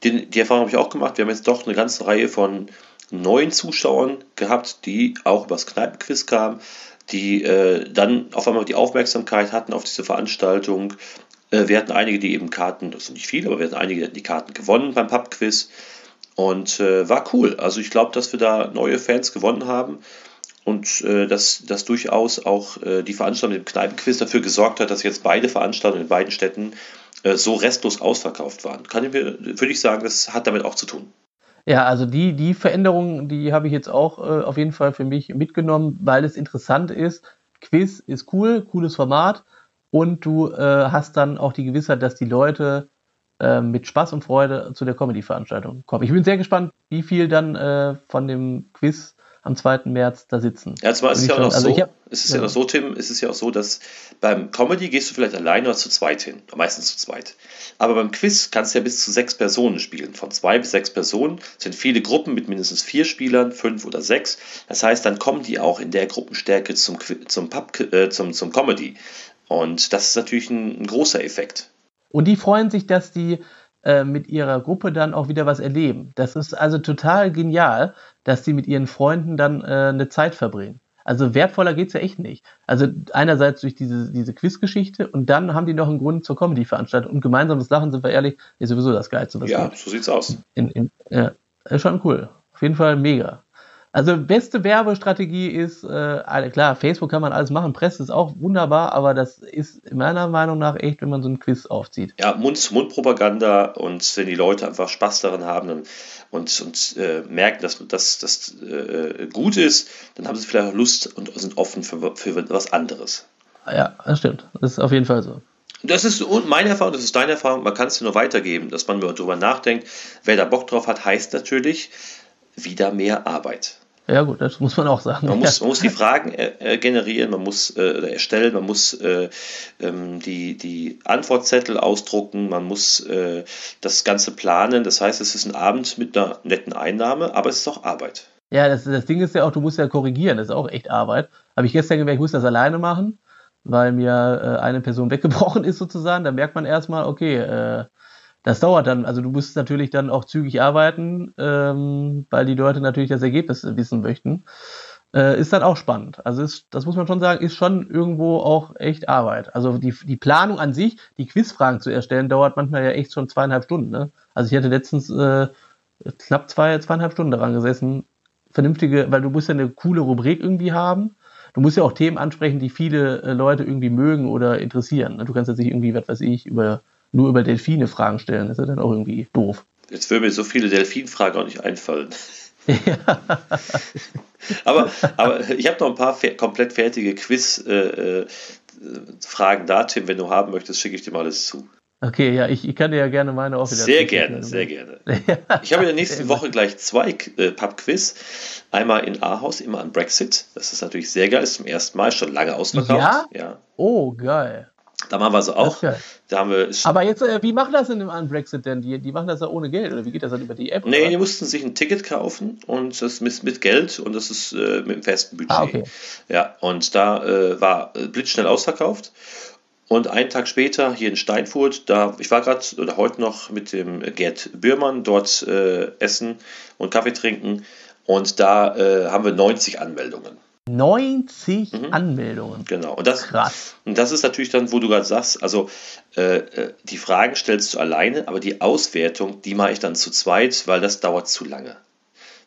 den, die Erfahrung habe ich auch gemacht. Wir haben jetzt doch eine ganze Reihe von neuen Zuschauern gehabt, die auch übers Kneipenquiz kamen, die äh, dann auf einmal die Aufmerksamkeit hatten auf diese Veranstaltung. Äh, wir hatten einige, die eben Karten, das sind nicht viele, aber wir hatten einige, die hatten die Karten gewonnen beim Pubquiz. Und äh, war cool. Also ich glaube, dass wir da neue Fans gewonnen haben und äh, dass, dass durchaus auch äh, die Veranstaltung mit dem Kneipenquiz dafür gesorgt hat, dass jetzt beide Veranstaltungen in beiden Städten äh, so restlos ausverkauft waren. Kann ich mir, würde ich sagen, das hat damit auch zu tun. Ja, also die, die Veränderung, die habe ich jetzt auch äh, auf jeden Fall für mich mitgenommen, weil es interessant ist. Quiz ist cool, cooles Format und du äh, hast dann auch die Gewissheit, dass die Leute äh, mit Spaß und Freude zu der Comedy-Veranstaltung kommen. Ich bin sehr gespannt, wie viel dann äh, von dem Quiz am 2. März da sitzen. Ja, zwar ist es ja auch noch also so, hab, es ist ja. ja noch so, Tim, es ist ja auch so, dass beim Comedy gehst du vielleicht alleine oder zu zweit hin, meistens zu zweit. Aber beim Quiz kannst du ja bis zu sechs Personen spielen. Von zwei bis sechs Personen sind viele Gruppen mit mindestens vier Spielern, fünf oder sechs. Das heißt, dann kommen die auch in der Gruppenstärke zum, zum, Pub, äh, zum, zum Comedy. Und das ist natürlich ein, ein großer Effekt. Und die freuen sich, dass die äh, mit ihrer Gruppe dann auch wieder was erleben. Das ist also total genial, dass sie mit ihren Freunden dann äh, eine Zeit verbringen. Also wertvoller geht's ja echt nicht. Also einerseits durch diese, diese Quizgeschichte und dann haben die noch einen Grund zur Comedy-Veranstaltung. Und gemeinsames Lachen, sind wir ehrlich, ist sowieso das Geilste. Was ja, geht. so sieht's aus. In, in, ja, ist schon cool. Auf jeden Fall mega. Also beste Werbestrategie ist, äh, klar, Facebook kann man alles machen, Presse ist auch wunderbar, aber das ist meiner Meinung nach echt, wenn man so ein Quiz aufzieht. Ja, Mund-zu-Mund-Propaganda und wenn die Leute einfach Spaß daran haben dann, und, und äh, merken, dass das äh, gut ist, dann haben sie vielleicht auch Lust und sind offen für, für was anderes. Ja, das stimmt. Das ist auf jeden Fall so. Das ist meine Erfahrung, das ist deine Erfahrung. Man kann es dir nur weitergeben, dass man darüber nachdenkt. Wer da Bock drauf hat, heißt natürlich wieder mehr Arbeit. Ja gut, das muss man auch sagen. Man, muss, man muss die Fragen äh, generieren, man muss äh, erstellen, man muss äh, ähm, die, die Antwortzettel ausdrucken, man muss äh, das Ganze planen. Das heißt, es ist ein Abend mit einer netten Einnahme, aber es ist auch Arbeit. Ja, das, das Ding ist ja auch, du musst ja korrigieren, das ist auch echt Arbeit. Habe ich gestern gemerkt, ich muss das alleine machen, weil mir äh, eine Person weggebrochen ist sozusagen. Da merkt man erstmal, okay, äh, das dauert dann, also du musst natürlich dann auch zügig arbeiten, ähm, weil die Leute natürlich das Ergebnis wissen möchten. Äh, ist dann auch spannend. Also ist, das muss man schon sagen, ist schon irgendwo auch echt Arbeit. Also die, die Planung an sich, die Quizfragen zu erstellen, dauert manchmal ja echt schon zweieinhalb Stunden. Ne? Also ich hatte letztens äh, knapp zwei, zweieinhalb Stunden daran gesessen, vernünftige, weil du musst ja eine coole Rubrik irgendwie haben. Du musst ja auch Themen ansprechen, die viele äh, Leute irgendwie mögen oder interessieren. Ne? Du kannst jetzt nicht irgendwie, was weiß ich, über nur über Delfine Fragen stellen. Das ist ja dann auch irgendwie doof. Jetzt würden mir so viele Delfinfragen auch nicht einfallen. Ja. aber, aber ich habe noch ein paar komplett fertige Quiz-Fragen äh, äh da, Tim. Wenn du haben möchtest, schicke ich dir mal alles zu. Okay, ja, ich, ich kann dir ja gerne meine auch wieder. Sehr gerne, sehr gerne. Ich habe in der nächsten Woche gleich zwei äh, Pub-Quiz. Einmal in Ahaus, immer an Brexit. Das ist natürlich sehr geil, ist zum ersten Mal schon lange ausverkauft. Ja? ja. Oh, geil. Da machen wir so auch. Da haben wir Aber jetzt, äh, wie machen das denn im Brexit denn? Die, die machen das ja ohne Geld oder wie geht das dann über die App? Nee, oder? die mussten sich ein Ticket kaufen und das mit, mit Geld und das ist äh, mit einem festen Budget. Ah, okay. Ja, und da äh, war äh, blitzschnell ausverkauft. Und einen Tag später hier in Steinfurt, da ich war gerade oder heute noch mit dem Gerd Bührmann dort äh, essen und Kaffee trinken und da haben wir 90 Anmeldungen. 90 mhm. Anmeldungen. Genau. Und das, Krass. Und das ist natürlich dann, wo du gerade sagst, also äh, äh, die Fragen stellst du alleine, aber die Auswertung, die mache ich dann zu zweit, weil das dauert zu lange.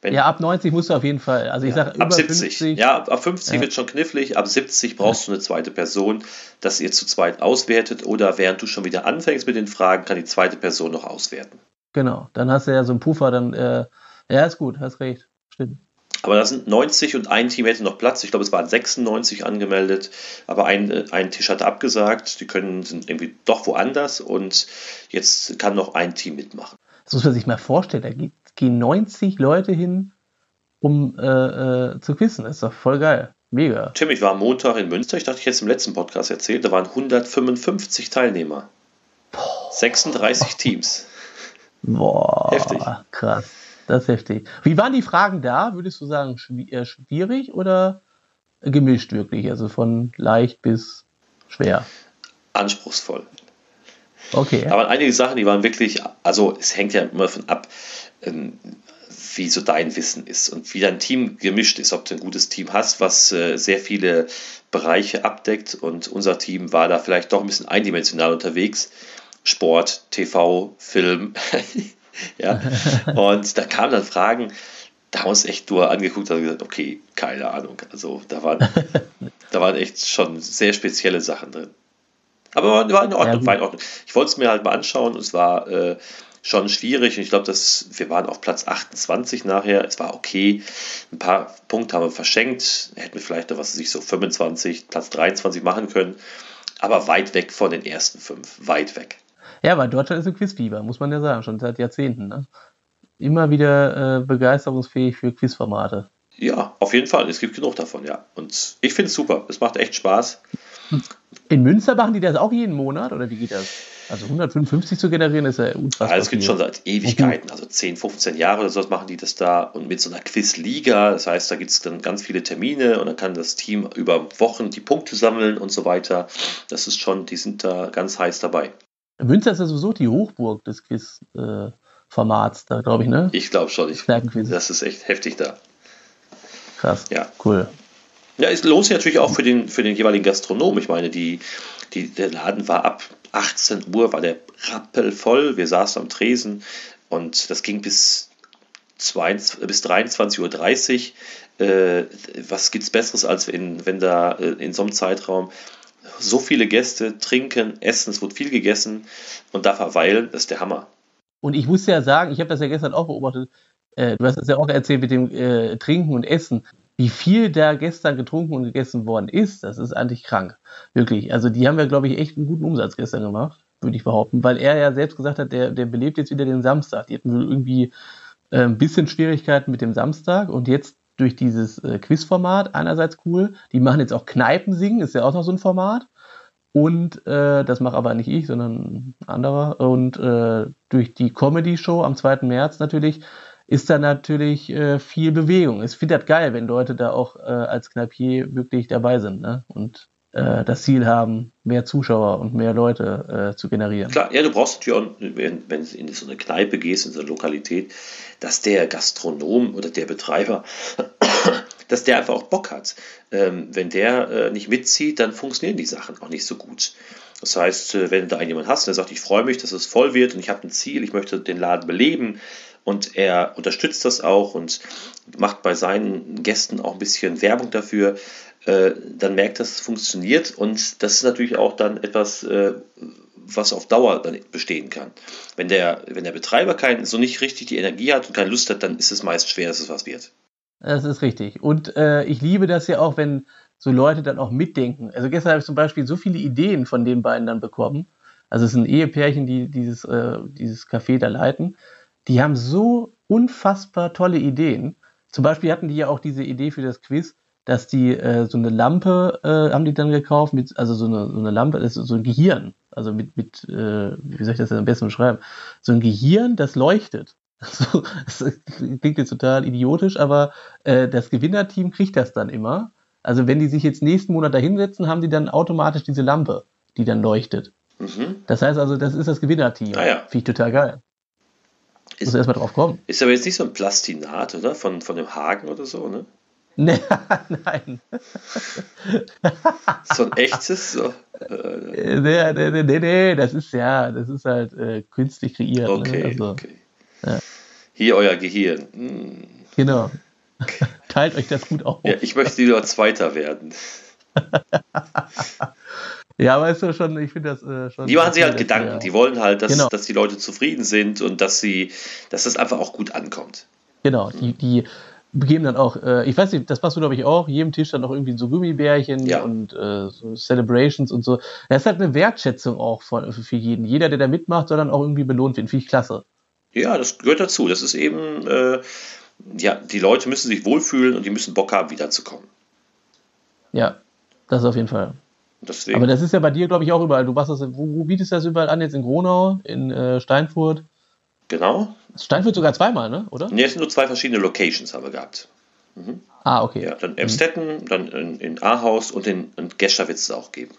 Wenn, ja, ab 90 musst du auf jeden Fall. Also ich ja, sage ab 70. 50, ja, ab 50 ja. wird schon knifflig, ab 70 brauchst du eine zweite Person, dass ihr zu zweit auswertet oder während du schon wieder anfängst mit den Fragen, kann die zweite Person noch auswerten. Genau, dann hast du ja so einen Puffer, dann äh, ja, ist gut, hast recht. Stimmt. Aber da sind 90 und ein Team hätte noch Platz. Ich glaube, es waren 96 angemeldet, aber ein, äh, ein Tisch hat abgesagt. Die können sind irgendwie doch woanders und jetzt kann noch ein Team mitmachen. Das muss man sich mal vorstellen. Da gehen 90 Leute hin, um äh, äh, zu quizzen. Das ist doch voll geil. Mega. Tim, ich war am Montag in Münster. Ich dachte, ich hätte es im letzten Podcast erzählt. Da waren 155 Teilnehmer. Boah. 36 Teams. Boah, Heftig. krass. Das ist heftig. Wie waren die Fragen da? Würdest du sagen, schwierig oder gemischt wirklich? Also von leicht bis. schwer. Anspruchsvoll. Okay. Aber einige Sachen, die waren wirklich, also es hängt ja immer davon ab, ähm, wie so dein Wissen ist und wie dein Team gemischt ist, ob du ein gutes Team hast, was äh, sehr viele Bereiche abdeckt und unser Team war da vielleicht doch ein bisschen eindimensional unterwegs. Sport, TV, Film, ja. Und da kamen dann Fragen, da haben wir uns echt nur angeguckt und gesagt, okay, keine Ahnung. Also da waren, da waren echt schon sehr spezielle Sachen drin. Aber war in Ordnung, war in Ordnung. Ich wollte es mir halt mal anschauen und es war äh, schon schwierig und ich glaube, dass wir waren auf Platz 28 nachher. Es war okay. Ein paar Punkte haben wir verschenkt. Hätten wir vielleicht noch was sich so 25, Platz 23 machen können. Aber weit weg von den ersten fünf. Weit weg. Ja, weil Deutschland ist ein Quizfieber, muss man ja sagen, schon seit Jahrzehnten. Ne? Immer wieder äh, begeisterungsfähig für Quizformate. Ja, auf jeden Fall. Es gibt genug davon, ja. Und ich finde es super. Es macht echt Spaß. In Münster machen die das auch jeden Monat oder wie geht das? Also 155 zu generieren ist ja unfassbar. Also es gibt schon seit Ewigkeiten, also 10, 15 Jahre oder so machen die das da und mit so einer Quizliga. Das heißt, da gibt es dann ganz viele Termine und dann kann das Team über Wochen die Punkte sammeln und so weiter. Das ist schon, die sind da ganz heiß dabei. Münster ist ja sowieso die Hochburg des Quiz-Formats, da glaube ich, ne? Ich glaube schon. Ich, das ist echt heftig da. Krass. Ja. Cool. Ja, es lohnt sich natürlich auch für den, für den jeweiligen Gastronom. Ich meine, die, die, der Laden war ab 18 Uhr, war der rappelvoll. Wir saßen am Tresen und das ging bis, 22, bis 23.30 Uhr. Äh, was gibt es Besseres, als in, wenn da äh, in so einem Zeitraum so viele Gäste trinken, essen, es wird viel gegessen und da verweilen, das ist der Hammer. Und ich muss ja sagen, ich habe das ja gestern auch beobachtet, äh, du hast es ja auch erzählt mit dem äh, Trinken und Essen wie viel da gestern getrunken und gegessen worden ist, das ist eigentlich krank. Wirklich. Also die haben ja, glaube ich, echt einen guten Umsatz gestern gemacht, würde ich behaupten, weil er ja selbst gesagt hat, der, der belebt jetzt wieder den Samstag. Die hatten irgendwie äh, ein bisschen Schwierigkeiten mit dem Samstag und jetzt durch dieses äh, Quizformat einerseits cool. Die machen jetzt auch Kneipen singen, ist ja auch noch so ein Format. Und äh, das mache aber nicht ich, sondern ein anderer. Und äh, durch die Comedy-Show am 2. März natürlich ist da natürlich äh, viel Bewegung. Ich finde das geil, wenn Leute da auch äh, als Kneipier wirklich dabei sind ne? und äh, das Ziel haben, mehr Zuschauer und mehr Leute äh, zu generieren. Klar, ja, du brauchst natürlich auch, wenn, wenn du in so eine Kneipe gehst, in so eine Lokalität, dass der Gastronom oder der Betreiber, dass der einfach auch Bock hat. Ähm, wenn der äh, nicht mitzieht, dann funktionieren die Sachen auch nicht so gut. Das heißt, äh, wenn du da jemanden hast, der sagt, ich freue mich, dass es voll wird und ich habe ein Ziel, ich möchte den Laden beleben, und er unterstützt das auch und macht bei seinen Gästen auch ein bisschen Werbung dafür, äh, dann merkt, dass es funktioniert und das ist natürlich auch dann etwas, äh, was auf Dauer dann bestehen kann. Wenn der, wenn der Betreiber kein, so nicht richtig die Energie hat und keine Lust hat, dann ist es meist schwer, dass es was wird. Das ist richtig. Und äh, ich liebe das ja auch, wenn so Leute dann auch mitdenken. Also gestern habe ich zum Beispiel so viele Ideen von den beiden dann bekommen. Also es sind Ehepärchen, die dieses, äh, dieses Café da leiten die haben so unfassbar tolle Ideen. Zum Beispiel hatten die ja auch diese Idee für das Quiz, dass die äh, so eine Lampe äh, haben die dann gekauft, mit, also so eine, so eine Lampe, das ist so ein Gehirn, also mit, mit äh, wie soll ich das denn am besten beschreiben? So ein Gehirn, das leuchtet. So, das klingt jetzt total idiotisch, aber äh, das Gewinnerteam kriegt das dann immer. Also wenn die sich jetzt nächsten Monat da hinsetzen, haben die dann automatisch diese Lampe, die dann leuchtet. Mhm. Das heißt also, das ist das Gewinnerteam. Ah, ja. Finde ich total geil. Ist, Muss erstmal drauf kommen. Ist aber jetzt nicht so ein Plastinat, oder? Von, von dem Hagen oder so, ne? Nee, nein. so ein echtes? So. Äh, nee, nee, nee, nee, das ist ja, das ist halt äh, künstlich kreiert. Ne? Okay, ne? also, okay. Ja. Hier euer Gehirn. Hm. Genau. Teilt euch das gut auf. Ja, ich möchte lieber Zweiter werden. Ja, weißt du schon, ich finde das äh, schon. Die machen sich halt Gedanken, ja. die wollen halt, dass, genau. dass die Leute zufrieden sind und dass sie, dass das einfach auch gut ankommt. Genau, die, die geben dann auch, äh, ich weiß nicht, das machst du glaube ich auch, jedem Tisch dann auch irgendwie so Gummibärchen ja. und äh, so Celebrations und so. Das ist halt eine Wertschätzung auch von, für jeden. Jeder, der da mitmacht, soll dann auch irgendwie belohnt werden. Finde ich klasse. Ja, das gehört dazu. Das ist eben, äh, ja, die Leute müssen sich wohlfühlen und die müssen Bock haben, wiederzukommen. Ja, das auf jeden Fall. Deswegen. Aber das ist ja bei dir, glaube ich, auch überall. Du machst das, wo, wo bietest du das überall an? Jetzt in Gronau, in äh, Steinfurt? Genau. Steinfurt sogar zweimal, ne? oder? Ne, es sind nur zwei verschiedene Locations haben wir gehabt. Mhm. Ah, okay. Ja, dann Emstetten, mhm. dann in, in Ahaus und in, in Gescher wird es auch geben.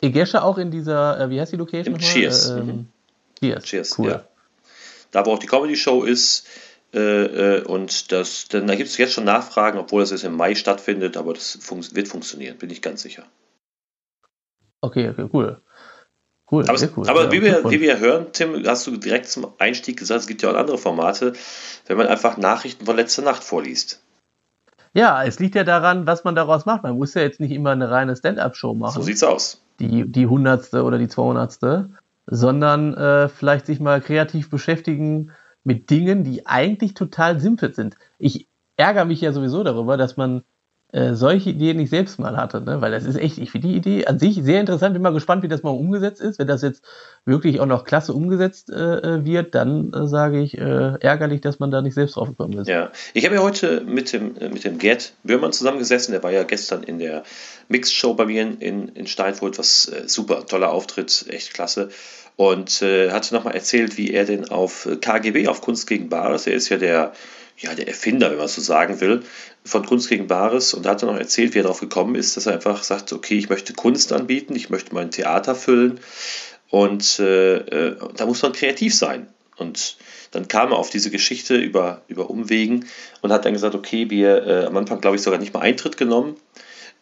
Egesche auch in dieser, äh, wie heißt die Location? Im Cheers. Äh, ähm, Cheers. Cheers, cool. Ja. Da wo auch die Comedy-Show ist, äh, äh, und das, denn da gibt es jetzt schon Nachfragen, obwohl das jetzt im Mai stattfindet, aber das fun wird funktionieren, bin ich ganz sicher. Okay, okay, cool. Cool, aber, cool. aber ja, wie, wir, wie wir hören, Tim, hast du direkt zum Einstieg gesagt, es gibt ja auch andere Formate, wenn man einfach Nachrichten von letzter Nacht vorliest. Ja, es liegt ja daran, was man daraus macht. Man muss ja jetzt nicht immer eine reine Stand-up-Show machen. So sieht's aus. Die, die hundertste oder die zweihundertste, sondern äh, vielleicht sich mal kreativ beschäftigen mit Dingen, die eigentlich total simpel sind. Ich ärgere mich ja sowieso darüber, dass man äh, solche Ideen nicht selbst mal hatte, ne? weil das ist echt, ich finde die Idee an sich sehr interessant, bin mal gespannt, wie das mal umgesetzt ist. Wenn das jetzt wirklich auch noch klasse umgesetzt äh, äh wird, dann äh, sage ich äh, ärgerlich, dass man da nicht selbst drauf gekommen ist. Ja, ich habe ja heute mit dem, mit dem Gerd Böhrmann zusammengesessen, der war ja gestern in der Mixed-Show bei mir in, in Steinfurt, was super, toller Auftritt, echt klasse und äh, hatte nochmal erzählt, wie er denn auf KGB, auf Kunst gegen Bares, er ist ja der, ja, der Erfinder, wenn man so sagen will, von Kunst gegen Bares und da hat er noch erzählt, wie er darauf gekommen ist, dass er einfach sagt, okay, ich möchte Kunst anbieten, ich möchte mein Theater füllen und äh, äh, da muss man kreativ sein. Und dann kam er auf diese Geschichte über, über Umwegen und hat dann gesagt, okay, wir äh, am Anfang, glaube ich, sogar nicht mal Eintritt genommen,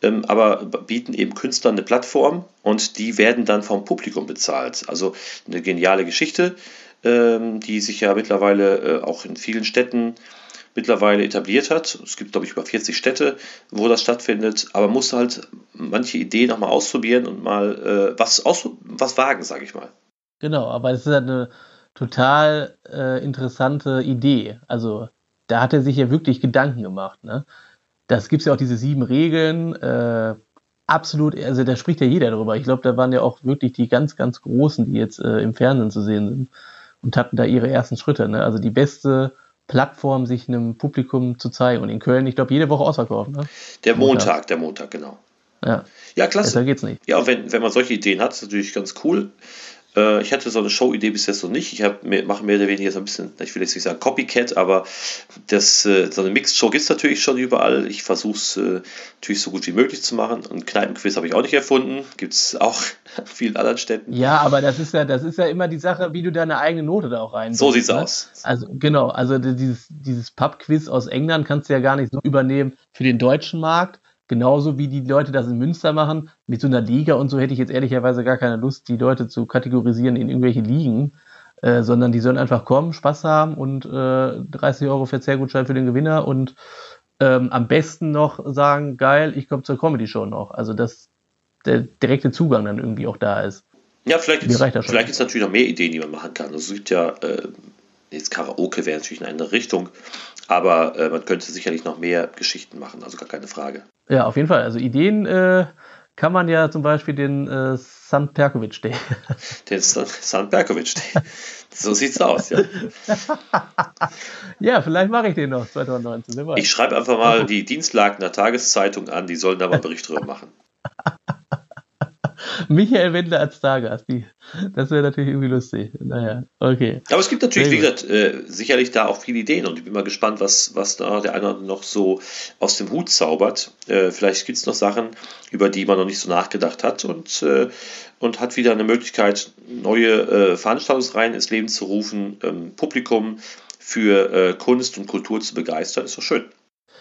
ähm, aber bieten eben Künstlern eine Plattform und die werden dann vom Publikum bezahlt. Also eine geniale Geschichte, ähm, die sich ja mittlerweile äh, auch in vielen Städten mittlerweile etabliert hat. Es gibt, glaube ich, über 40 Städte, wo das stattfindet, aber muss halt manche Ideen auch mal ausprobieren und mal äh, was, aus, was wagen, sage ich mal. Genau, aber es ist halt eine total äh, interessante Idee. Also da hat er sich ja wirklich Gedanken gemacht. Ne? Das gibt es ja auch diese sieben Regeln. Äh, absolut, also da spricht ja jeder drüber. Ich glaube, da waren ja auch wirklich die ganz, ganz Großen, die jetzt äh, im Fernsehen zu sehen sind und hatten da ihre ersten Schritte. Ne? Also die beste Plattform, sich einem Publikum zu zeigen. Und in Köln, ich glaube, jede Woche ausverkauft. Ne? Der Montag, Montag, der Montag, genau. Ja, ja klasse. Besser geht's nicht. Ja, wenn, wenn man solche Ideen hat, ist natürlich ganz cool. Äh, ich hatte so eine Show-Idee bis jetzt noch nicht. Ich mache mehr oder weniger so ein bisschen, ich will jetzt nicht sagen Copycat, aber das, äh, so eine Mixed-Show gibt es natürlich schon überall. Ich versuche es äh, natürlich so gut wie möglich zu machen. Und Kneipenquiz habe ich auch nicht erfunden. Gibt es auch in vielen anderen Städten. Ja, aber das ist ja, das ist ja immer die Sache, wie du deine eigene Note da auch rein. So sieht's ne? aus. Also genau, also dieses, dieses Pub-Quiz aus England kannst du ja gar nicht so übernehmen für den deutschen Markt. Genauso wie die Leute das in Münster machen, mit so einer Liga und so hätte ich jetzt ehrlicherweise gar keine Lust, die Leute zu kategorisieren in irgendwelche Ligen, äh, sondern die sollen einfach kommen, Spaß haben und äh, 30 Euro Verzehrgutschein für den Gewinner und ähm, am besten noch sagen, geil, ich komme zur Comedy-Show noch. Also dass der direkte Zugang dann irgendwie auch da ist. Ja, vielleicht gibt es natürlich noch mehr Ideen, die man machen kann. Also es gibt ja, äh, jetzt Karaoke wäre natürlich eine andere Richtung, aber äh, man könnte sicherlich noch mehr Geschichten machen, also gar keine Frage. Ja, auf jeden Fall. Also Ideen äh, kann man ja zum Beispiel den äh, St. Perkovic Day. Den St. Perkovic Day. So sieht's aus, ja. ja, vielleicht mache ich den noch 2019. Ich schreibe einfach mal die Dienstlagener Tageszeitung an, die sollen da mal einen Bericht drüber machen. Michael Wendler als Stargast. Das wäre natürlich irgendwie lustig. Naja, okay. Aber es gibt natürlich, wie gesagt, äh, sicherlich da auch viele Ideen und ich bin mal gespannt, was, was da der eine noch so aus dem Hut zaubert. Äh, vielleicht gibt es noch Sachen, über die man noch nicht so nachgedacht hat und, äh, und hat wieder eine Möglichkeit, neue äh, Veranstaltungsreihen ins Leben zu rufen, ähm, Publikum für äh, Kunst und Kultur zu begeistern. Ist doch schön.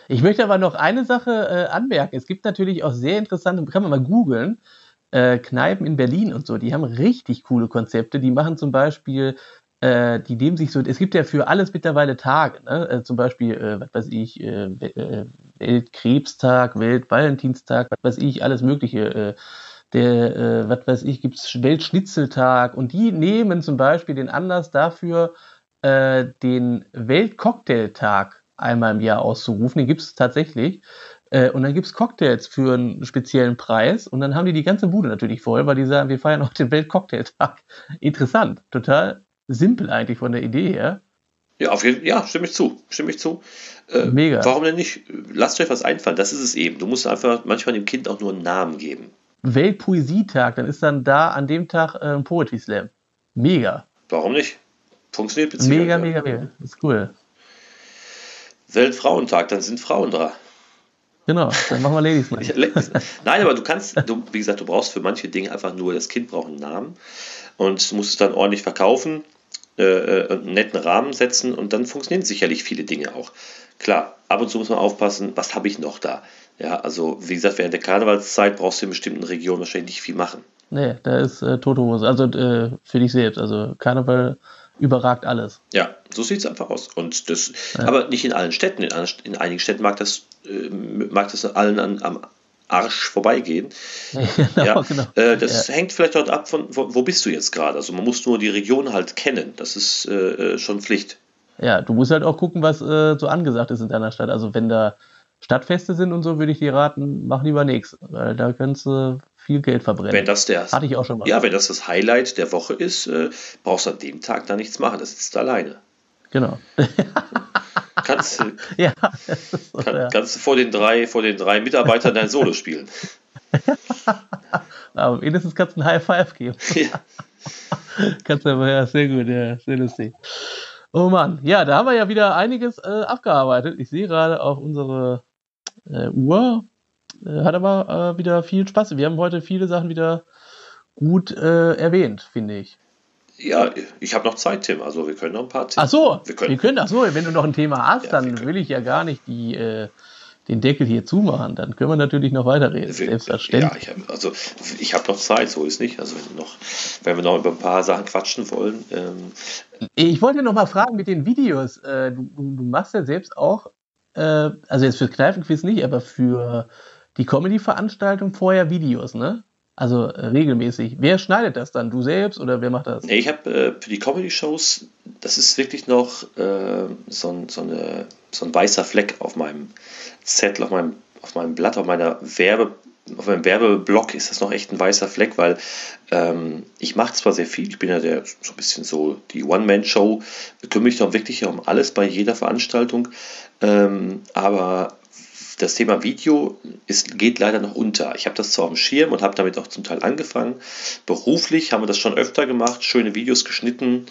Ich möchte aber noch eine Sache äh, anmerken. Es gibt natürlich auch sehr interessante, kann man mal googeln, äh, Kneipen in Berlin und so, die haben richtig coole Konzepte. Die machen zum Beispiel, äh, die nehmen sich so, es gibt ja für alles mittlerweile Tage, ne? Äh, zum Beispiel, äh, was weiß ich, äh, äh, Weltkrebstag, Weltvalentinstag, was weiß ich, alles Mögliche. der, was weiß ich, gibt es Weltschnitzeltag und die nehmen zum Beispiel den Anlass dafür, den Weltcocktailtag einmal im Jahr auszurufen. Den gibt es tatsächlich. Äh, und dann gibt es Cocktails für einen speziellen Preis und dann haben die die ganze Bude natürlich voll, weil die sagen, wir feiern auch den Weltcocktailtag. Interessant, total simpel eigentlich von der Idee her. Ja, auf jeden, ja, stimme ich zu, stimme ich zu. Äh, Mega. Warum denn nicht? Lasst euch was einfallen, das ist es eben. Du musst einfach manchmal dem Kind auch nur einen Namen geben. Weltpoesietag, dann ist dann da an dem Tag äh, ein Poetry Slam. Mega. Warum nicht? Funktioniert beziehungsweise. Mega, mega, mega. Ist cool. Weltfrauentag, dann sind Frauen da. Genau, dann machen wir Ladies Night. Nein, aber du kannst, du, wie gesagt, du brauchst für manche Dinge einfach nur, das Kind braucht einen Namen und du musst es dann ordentlich verkaufen, äh, äh, einen netten Rahmen setzen und dann funktionieren sicherlich viele Dinge auch. Klar, ab und zu muss man aufpassen, was habe ich noch da? Ja, also wie gesagt, während der Karnevalszeit brauchst du in bestimmten Regionen wahrscheinlich nicht viel machen. Nee, da ist äh, tote Hose. Also äh, für dich selbst. Also Karneval überragt alles. Ja, so sieht es einfach aus. Und das, ja. aber nicht in allen Städten. In, in einigen Städten mag das, äh, mag das allen an, am Arsch vorbeigehen. genau, ja, genau. Äh, das ja. hängt vielleicht dort ab von, wo, wo bist du jetzt gerade. Also man muss nur die Region halt kennen. Das ist äh, äh, schon Pflicht. Ja, du musst halt auch gucken, was äh, so angesagt ist in deiner Stadt. Also wenn da Stadtfeste sind und so, würde ich dir raten, mach lieber nichts, weil da kannst du viel Geld verbrennen. Wenn das der, Hatte ich auch schon mal. Ja, wenn das das Highlight der Woche ist, äh, brauchst du an dem Tag da nichts machen. Das sitzt alleine. Genau. kannst, ja, so, kann, ja. kannst du vor den drei, vor den drei Mitarbeitern dein Solo spielen. Aber wenigstens kannst du ein High Five geben. Ja. kannst du aber, ja, sehr gut, ja, sehr lustig. Oh Mann, ja, da haben wir ja wieder einiges äh, abgearbeitet. Ich sehe gerade auf unsere äh, Uhr, hat aber äh, wieder viel Spaß. Wir haben heute viele Sachen wieder gut äh, erwähnt, finde ich. Ja, ich habe noch Zeit, Tim. Also wir können noch ein paar Themen. Ach so, wir können, wir können ach so, wenn du noch ein Thema hast, ja, dann will ich ja gar nicht die, äh, den Deckel hier zumachen. Dann können wir natürlich noch weiterreden. Selbstverständlich. Ja, ich hab, also ich habe noch Zeit, so ist nicht. Also wenn, noch, wenn wir noch über ein paar Sachen quatschen wollen. Ähm, ich wollte noch mal fragen mit den Videos. Äh, du, du, machst ja selbst auch, äh, also jetzt für Kneifenquiz nicht, aber für die Comedy-Veranstaltung vorher Videos, ne? Also äh, regelmäßig. Wer schneidet das dann? Du selbst oder wer macht das? Nee, ich habe äh, für die Comedy-Shows, das ist wirklich noch äh, so, ein, so, eine, so ein weißer Fleck auf meinem Zettel, auf meinem, auf meinem Blatt, auf meiner Werbe, auf meinem Werbeblock ist das noch echt ein weißer Fleck, weil ähm, ich mache zwar sehr viel, ich bin ja der, so ein bisschen so die One-Man-Show, kümmere mich doch wirklich um alles bei jeder Veranstaltung, ähm, aber das Thema Video ist, geht leider noch unter. Ich habe das zwar dem Schirm und habe damit auch zum Teil angefangen. Beruflich haben wir das schon öfter gemacht, schöne Videos geschnitten,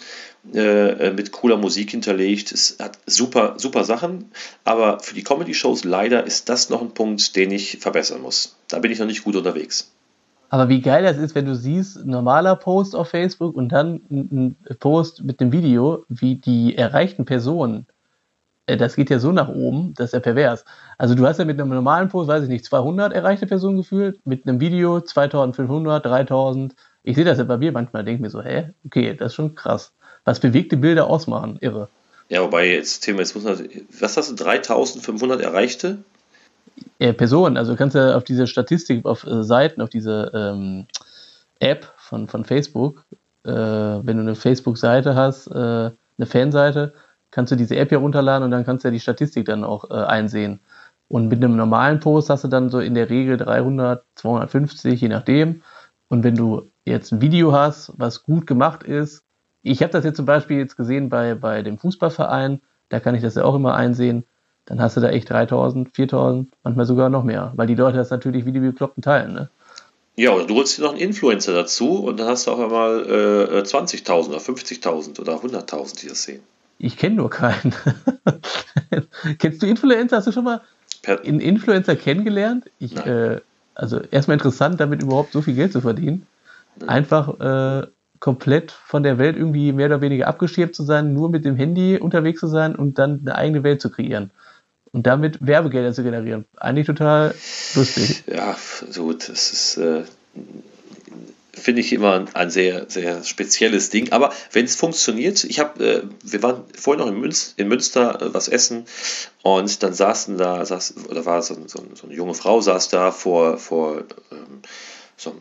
äh, mit cooler Musik hinterlegt. Es hat super, super Sachen, aber für die Comedy-Shows leider ist das noch ein Punkt, den ich verbessern muss. Da bin ich noch nicht gut unterwegs. Aber wie geil das ist, wenn du siehst, normaler Post auf Facebook und dann ein Post mit dem Video, wie die erreichten Personen äh, das geht ja so nach oben, das ist ja pervers. Also du hast ja mit einem normalen Post, weiß ich nicht, 200 erreichte Personen gefühlt, mit einem Video 2500, 3000. Ich sehe das ja bei mir manchmal, denke mir so, hä, okay, das ist schon krass. Was bewegte Bilder ausmachen, irre. Ja, wobei jetzt, Tim, jetzt muss man, was hast du, 3500 erreichte? Ja, Personen, also du kannst ja auf diese Statistik, auf äh, Seiten, auf diese ähm, App von, von Facebook, äh, wenn du eine Facebook-Seite hast, äh, eine Fanseite, kannst du diese App hier runterladen und dann kannst du ja die Statistik dann auch äh, einsehen. Und mit einem normalen Post hast du dann so in der Regel 300, 250, je nachdem. Und wenn du jetzt ein Video hast, was gut gemacht ist, ich habe das jetzt zum Beispiel jetzt gesehen bei, bei dem Fußballverein, da kann ich das ja auch immer einsehen, dann hast du da echt 3000, 4000, manchmal sogar noch mehr, weil die Leute das natürlich wie die Bekloppten teilen. Ne? Ja, oder du holst dir noch einen Influencer dazu und dann hast du auch einmal äh, 20.000 oder 50.000 oder 100.000, die das sehen. Ich kenne nur keinen. Kennst du Influencer? Hast du schon mal einen Influencer kennengelernt? Ich, äh, also erstmal interessant, damit überhaupt so viel Geld zu verdienen. Einfach äh, komplett von der Welt irgendwie mehr oder weniger abgeschirmt zu sein, nur mit dem Handy unterwegs zu sein und dann eine eigene Welt zu kreieren. Und damit Werbegelder zu generieren. Eigentlich total lustig. Ja, so, das ist. Äh finde ich immer ein sehr, sehr spezielles Ding. Aber wenn es funktioniert, ich habe, äh, wir waren vorhin noch in, Münz, in Münster äh, was essen. Und dann saßen da, saß, oder war so, so, so, eine junge Frau, saß da vor, vor ähm, so einem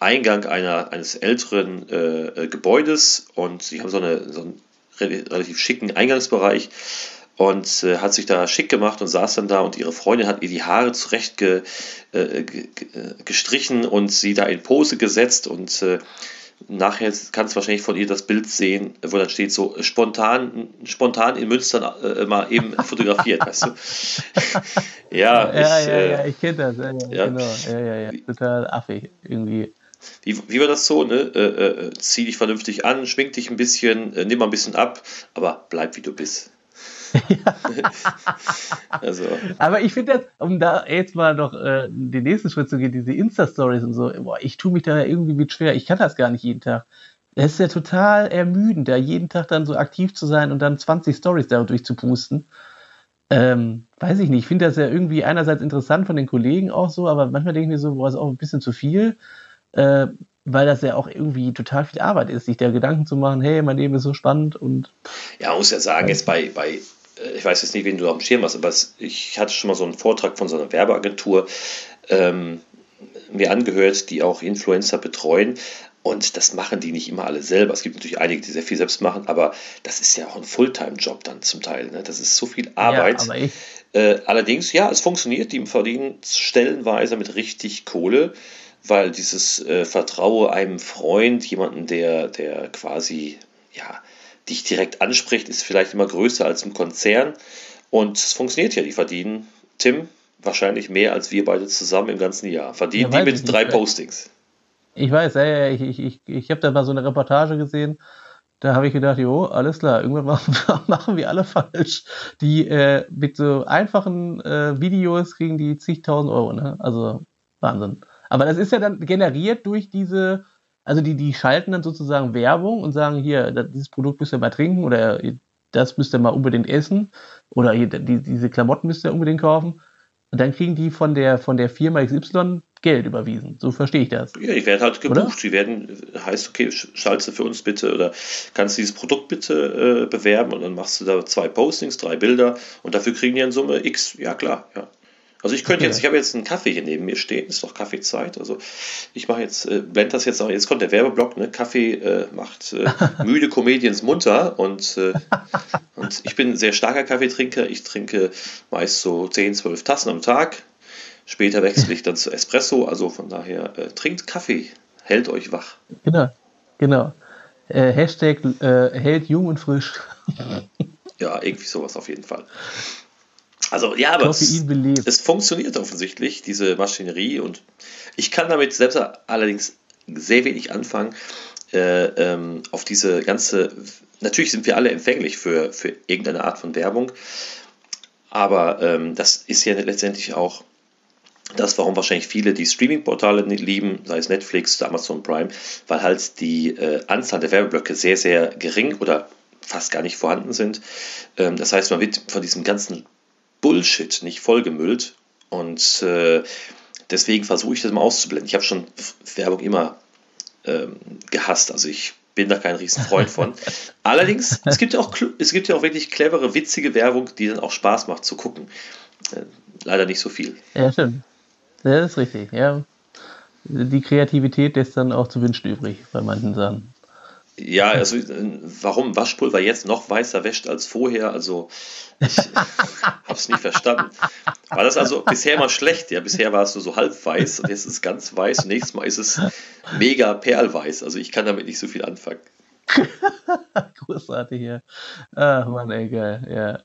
Eingang einer, eines älteren äh, äh Gebäudes. Und sie haben so, eine, so einen relativ schicken Eingangsbereich und äh, hat sich da schick gemacht und saß dann da und ihre Freundin hat ihr die Haare zurecht ge, äh, ge, gestrichen und sie da in Pose gesetzt und äh, nachher kannst du wahrscheinlich von ihr das Bild sehen, wo dann steht so spontan, spontan in Münster äh, mal eben fotografiert, weißt du? ja, ja, ich, ja, ja, äh, ich kenne das, ja, ja, genau, ja, ja, ja, total affig irgendwie. Wie, wie war das so? Ne? Äh, äh, zieh dich vernünftig an, schwing dich ein bisschen, äh, nimm mal ein bisschen ab, aber bleib wie du bist. also. Aber ich finde das, um da jetzt mal noch äh, den nächsten Schritt zu gehen, diese Insta-Stories und so, boah, ich tue mich da irgendwie mit schwer. Ich kann das gar nicht jeden Tag. Es ist ja total ermüdend, da jeden Tag dann so aktiv zu sein und dann 20 Stories dadurch zu pusten. Ähm, weiß ich nicht, ich finde das ja irgendwie einerseits interessant von den Kollegen auch so, aber manchmal denke ich mir so, boah, ist auch ein bisschen zu viel, äh, weil das ja auch irgendwie total viel Arbeit ist, sich da Gedanken zu machen, hey, mein Leben ist so spannend und. Ja, man muss ja sagen, jetzt bei, bei ich weiß jetzt nicht, wen du auf dem Schirm hast, aber ich hatte schon mal so einen Vortrag von so einer Werbeagentur ähm, mir angehört, die auch Influencer betreuen. Und das machen die nicht immer alle selber. Es gibt natürlich einige, die sehr viel selbst machen, aber das ist ja auch ein Fulltime-Job dann zum Teil. Ne? Das ist so viel Arbeit. Ja, äh, allerdings, ja, es funktioniert. Die verdienen stellenweise mit richtig Kohle, weil dieses äh, Vertraue einem Freund, jemanden, der, der quasi, ja, dich direkt anspricht, ist vielleicht immer größer als im Konzern. Und es funktioniert ja. Die verdienen, Tim, wahrscheinlich mehr als wir beide zusammen im ganzen Jahr. Verdienen ja, die mit drei Postings. Ich weiß, ja, ja, ich, ich, ich, ich habe da mal so eine Reportage gesehen. Da habe ich gedacht, jo, alles klar, irgendwann machen, machen wir alle falsch. Die äh, mit so einfachen äh, Videos kriegen die zigtausend Euro, ne? Also Wahnsinn. Aber das ist ja dann generiert durch diese, also die, die schalten dann sozusagen Werbung und sagen, hier, dieses Produkt müsst ihr mal trinken oder das müsst ihr mal unbedingt essen oder die, diese Klamotten müsst ihr unbedingt kaufen. Und dann kriegen die von der, von der Firma XY Geld überwiesen. So verstehe ich das. Ja, die werden halt gebucht. Oder? Die werden, heißt, okay, schaltest du für uns bitte oder kannst du dieses Produkt bitte äh, bewerben und dann machst du da zwei Postings, drei Bilder und dafür kriegen die in Summe X. Ja, klar, ja. Also ich könnte jetzt, ich habe jetzt einen Kaffee hier neben mir stehen, ist doch Kaffeezeit. Also ich mache jetzt, äh, blend das jetzt auch, jetzt kommt der Werbeblock, ne? Kaffee äh, macht äh, müde Comedians munter und, äh, und ich bin ein sehr starker Kaffeetrinker. Ich trinke meist so 10, 12 Tassen am Tag. Später wechsle ich dann zu Espresso, also von daher äh, trinkt Kaffee, hält euch wach. Genau, genau. Äh, Hashtag hält jung und frisch. ja, irgendwie sowas auf jeden Fall. Also ja, aber es, es, funktioniert offensichtlich, diese Maschinerie. Und ich kann damit selbst allerdings sehr wenig anfangen. Äh, ähm, auf diese ganze, natürlich sind wir alle empfänglich für, für irgendeine Art von Werbung, aber ähm, das ist ja letztendlich auch das, warum wahrscheinlich viele die Streaming-Portale lieben, sei es Netflix, Amazon Prime, weil halt die äh, Anzahl der Werbeblöcke sehr, sehr gering oder fast gar nicht vorhanden sind. Ähm, das heißt, man wird von diesem ganzen Bullshit nicht vollgemüllt. Und äh, deswegen versuche ich das mal auszublenden. Ich habe schon Werbung immer ähm, gehasst. Also ich bin da kein Riesenfreund von. Allerdings, es gibt ja auch es gibt ja auch wirklich clevere, witzige Werbung, die dann auch Spaß macht zu gucken. Äh, leider nicht so viel. Ja, stimmt. Das ist richtig, ja. Die Kreativität lässt dann auch zu wünschen übrig bei manchen Sachen. Ja, also warum Waschpulver jetzt noch weißer wäscht als vorher, also ich habe es nicht verstanden. War das also bisher immer schlecht? Ja, bisher war es so, so halb weiß und jetzt ist es ganz weiß und nächstes Mal ist es mega perlweiß. Also ich kann damit nicht so viel anfangen. Großartig, ja. Ach man, ey, geil, ja.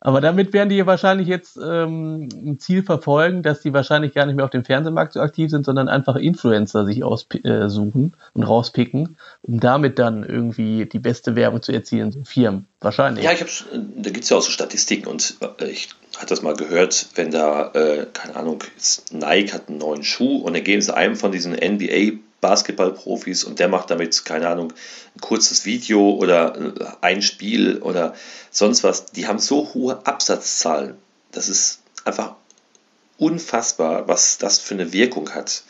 Aber damit werden die wahrscheinlich jetzt ähm, ein Ziel verfolgen, dass die wahrscheinlich gar nicht mehr auf dem Fernsehmarkt so aktiv sind, sondern einfach Influencer sich aussuchen äh, und rauspicken, um damit dann irgendwie die beste Werbung zu erzielen, so Firmen. Wahrscheinlich. Ja, ich hab, da gibt es ja auch so Statistiken und äh, ich hatte das mal gehört, wenn da, äh, keine Ahnung, Nike hat einen neuen Schuh und dann geben sie einem von diesen NBA Basketballprofis und der macht damit, keine Ahnung, ein kurzes Video oder äh, ein Spiel oder sonst was. Die haben so hohe Absatzzahlen. Das ist einfach unfassbar, was das für eine Wirkung hat.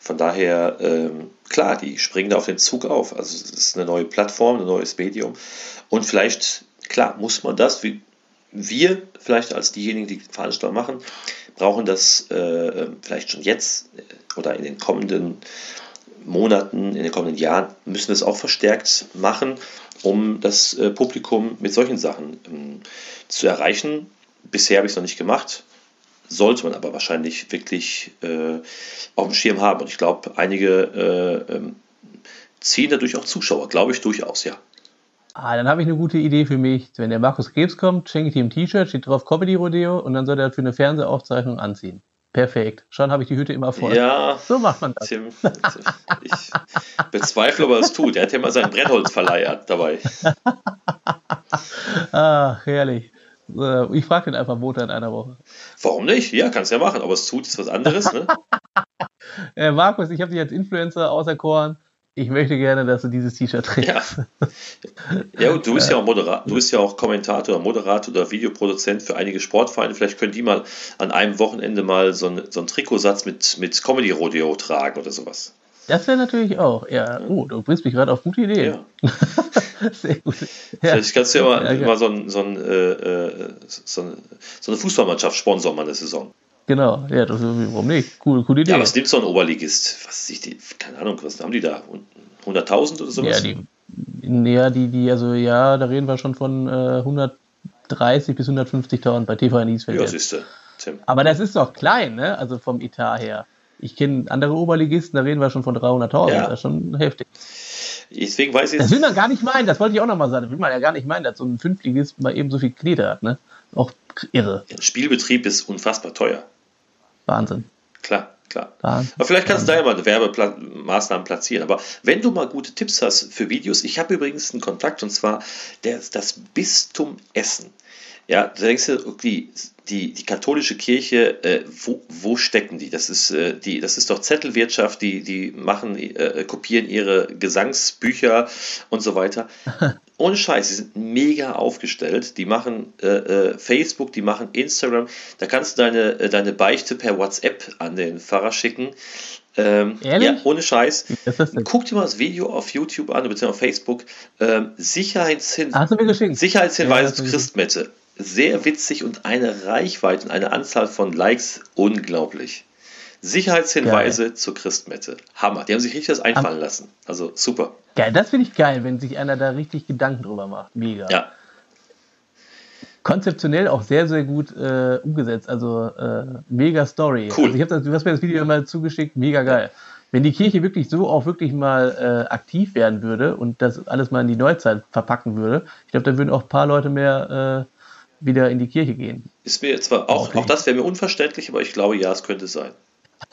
Von daher, ähm, klar, die springen da auf den Zug auf. Also es ist eine neue Plattform, ein neues Medium. Und vielleicht, klar, muss man das, wie wir vielleicht als diejenigen, die Veranstaltungen machen, brauchen das äh, vielleicht schon jetzt äh, oder in den kommenden Monaten, in den kommenden Jahren müssen wir es auch verstärkt machen, um das äh, Publikum mit solchen Sachen ähm, zu erreichen. Bisher habe ich es noch nicht gemacht, sollte man aber wahrscheinlich wirklich äh, auf dem Schirm haben. Und ich glaube, einige äh, ähm, ziehen dadurch auch Zuschauer, glaube ich durchaus, ja. Ah, dann habe ich eine gute Idee für mich. Wenn der Markus Krebs kommt, schenke ich ihm ein T-Shirt, steht drauf Comedy Rodeo und dann soll er für eine Fernsehaufzeichnung anziehen. Perfekt. Schon habe ich die Hütte immer voll. Ja. So macht man das. Tim, ich bezweifle, ob er es tut. Er hat ja mal seinen Brennholzverleih dabei. Ach, herrlich. Äh, ich frage den einfach Montag in einer Woche. Warum nicht? Ja, kannst ja machen, aber es tut ist was anderes, ne? äh, Markus, ich habe dich als Influencer auserkoren ich möchte gerne, dass du dieses T-Shirt trägst. Ja. ja, und du bist ja auch Moderator, du bist ja auch Kommentator, Moderator oder Videoproduzent für einige Sportvereine. Vielleicht können die mal an einem Wochenende mal so, ein, so einen Trikotsatz mit, mit Comedy-Rodeo tragen oder sowas. Das wäre natürlich auch, ja. Oh, du bringst mich gerade auf gute Ideen. Ja. Sehr gut. Ja. Vielleicht kannst du ja mal, ja, mal so, ein, so, ein, äh, äh, so, eine, so eine Fußballmannschaft sponsern mal eine Saison. Genau, ja, das, warum nicht? Cool, coole Idee. Ja, was nimmt so ein Oberligist? Was ich die, keine Ahnung, was haben die da? 100.000 oder sowas? Ja, die, ja, die, die, also ja, da reden wir schon von äh, 130 bis 150.000 bei TV Niesfeld. Ja, siehst du, Tim. Aber das ist doch klein, ne? Also vom Etat her. Ich kenne andere Oberligisten, da reden wir schon von 300.000. Ja. Das ist schon heftig. Deswegen weiß ich Das will man gar nicht meinen, das wollte ich auch nochmal sagen. Das will man ja gar nicht meinen, dass so ein Fünftligist mal eben so viel Knete hat, ne? Auch irre. Der Spielbetrieb ist unfassbar teuer. Wahnsinn. Klar, klar. Wahnsinn. Aber vielleicht kannst Wahnsinn. du da ja mal Werbemaßnahmen platzieren. Aber wenn du mal gute Tipps hast für Videos, ich habe übrigens einen Kontakt und zwar der, das Bistum Essen. Ja, da denkst du, okay, die, die katholische Kirche, äh, wo, wo stecken die? Das ist, äh, die? das ist doch Zettelwirtschaft, die, die machen, äh, kopieren ihre Gesangsbücher und so weiter. Ohne Scheiß, sie sind mega aufgestellt. Die machen äh, äh, Facebook, die machen Instagram. Da kannst du deine, äh, deine Beichte per WhatsApp an den Pfarrer schicken. Ähm, ja, ohne Scheiß. Guck dir mal das Video auf YouTube an, beziehungsweise auf Facebook. Ähm, Sicherheitshin Sicherheitshinweise ja, zu Christmette sehr witzig und eine Reichweite und eine Anzahl von Likes unglaublich. Sicherheitshinweise geil. zur Christmette. Hammer. Die haben sich richtig was einfallen Am lassen. Also super. Geil, das finde ich geil, wenn sich einer da richtig Gedanken drüber macht. Mega. Ja. Konzeptionell auch sehr, sehr gut äh, umgesetzt. Also äh, mega Story. Cool. Also ich habe das, du hast mir das Video mal zugeschickt, mega geil. Wenn die Kirche wirklich so auch wirklich mal äh, aktiv werden würde und das alles mal in die Neuzeit verpacken würde, ich glaube, dann würden auch ein paar Leute mehr äh, wieder in die Kirche gehen. Ist mir zwar auch, auch das wäre mir unverständlich, aber ich glaube, ja, es könnte sein.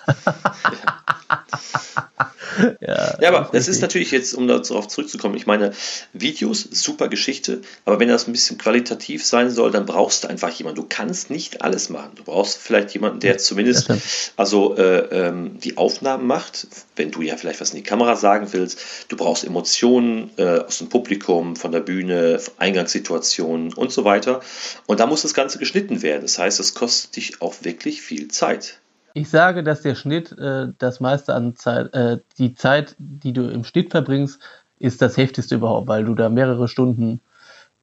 ja, ja, aber das ist natürlich jetzt, um darauf zurückzukommen, ich meine, Videos, super Geschichte, aber wenn das ein bisschen qualitativ sein soll, dann brauchst du einfach jemanden. Du kannst nicht alles machen. Du brauchst vielleicht jemanden, der zumindest also äh, ähm, die Aufnahmen macht, wenn du ja vielleicht was in die Kamera sagen willst. Du brauchst Emotionen äh, aus dem Publikum, von der Bühne, Eingangssituationen und so weiter. Und da muss das Ganze geschnitten werden. Das heißt, es kostet dich auch wirklich viel Zeit. Ich sage, dass der Schnitt äh, das meiste an Zeit, äh, die Zeit, die du im Schnitt verbringst, ist das heftigste überhaupt, weil du da mehrere Stunden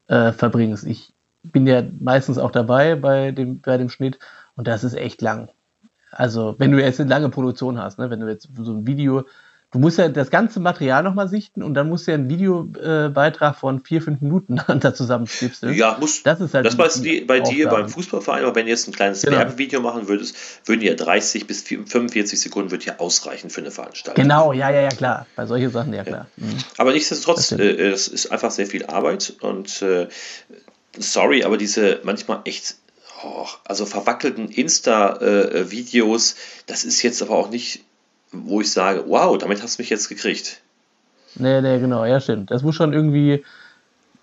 äh, verbringst. Ich bin ja meistens auch dabei bei dem, bei dem Schnitt und das ist echt lang. Also, wenn du jetzt eine lange Produktion hast, ne, wenn du jetzt so ein Video du musst ja das ganze Material nochmal sichten und dann musst du ja einen Videobeitrag von vier, fünf Minuten da zusammenschnipseln. Ja, muss, das ist halt das weißt du bei dir beim Fußballverein, aber wenn du jetzt ein kleines genau. Werbevideo machen würdest, würden ja 30 bis 45 Sekunden wird ja ausreichen für eine Veranstaltung. Genau, ja, ja, ja, klar. Bei solchen Sachen, ja, klar. Mhm. Aber nichtsdestotrotz, äh, es ist einfach sehr viel Arbeit und äh, sorry, aber diese manchmal echt oh, also verwackelten Insta-Videos, äh, das ist jetzt aber auch nicht wo ich sage, wow, damit hast du mich jetzt gekriegt. Nee, nee, genau, ja, stimmt. Das muss schon irgendwie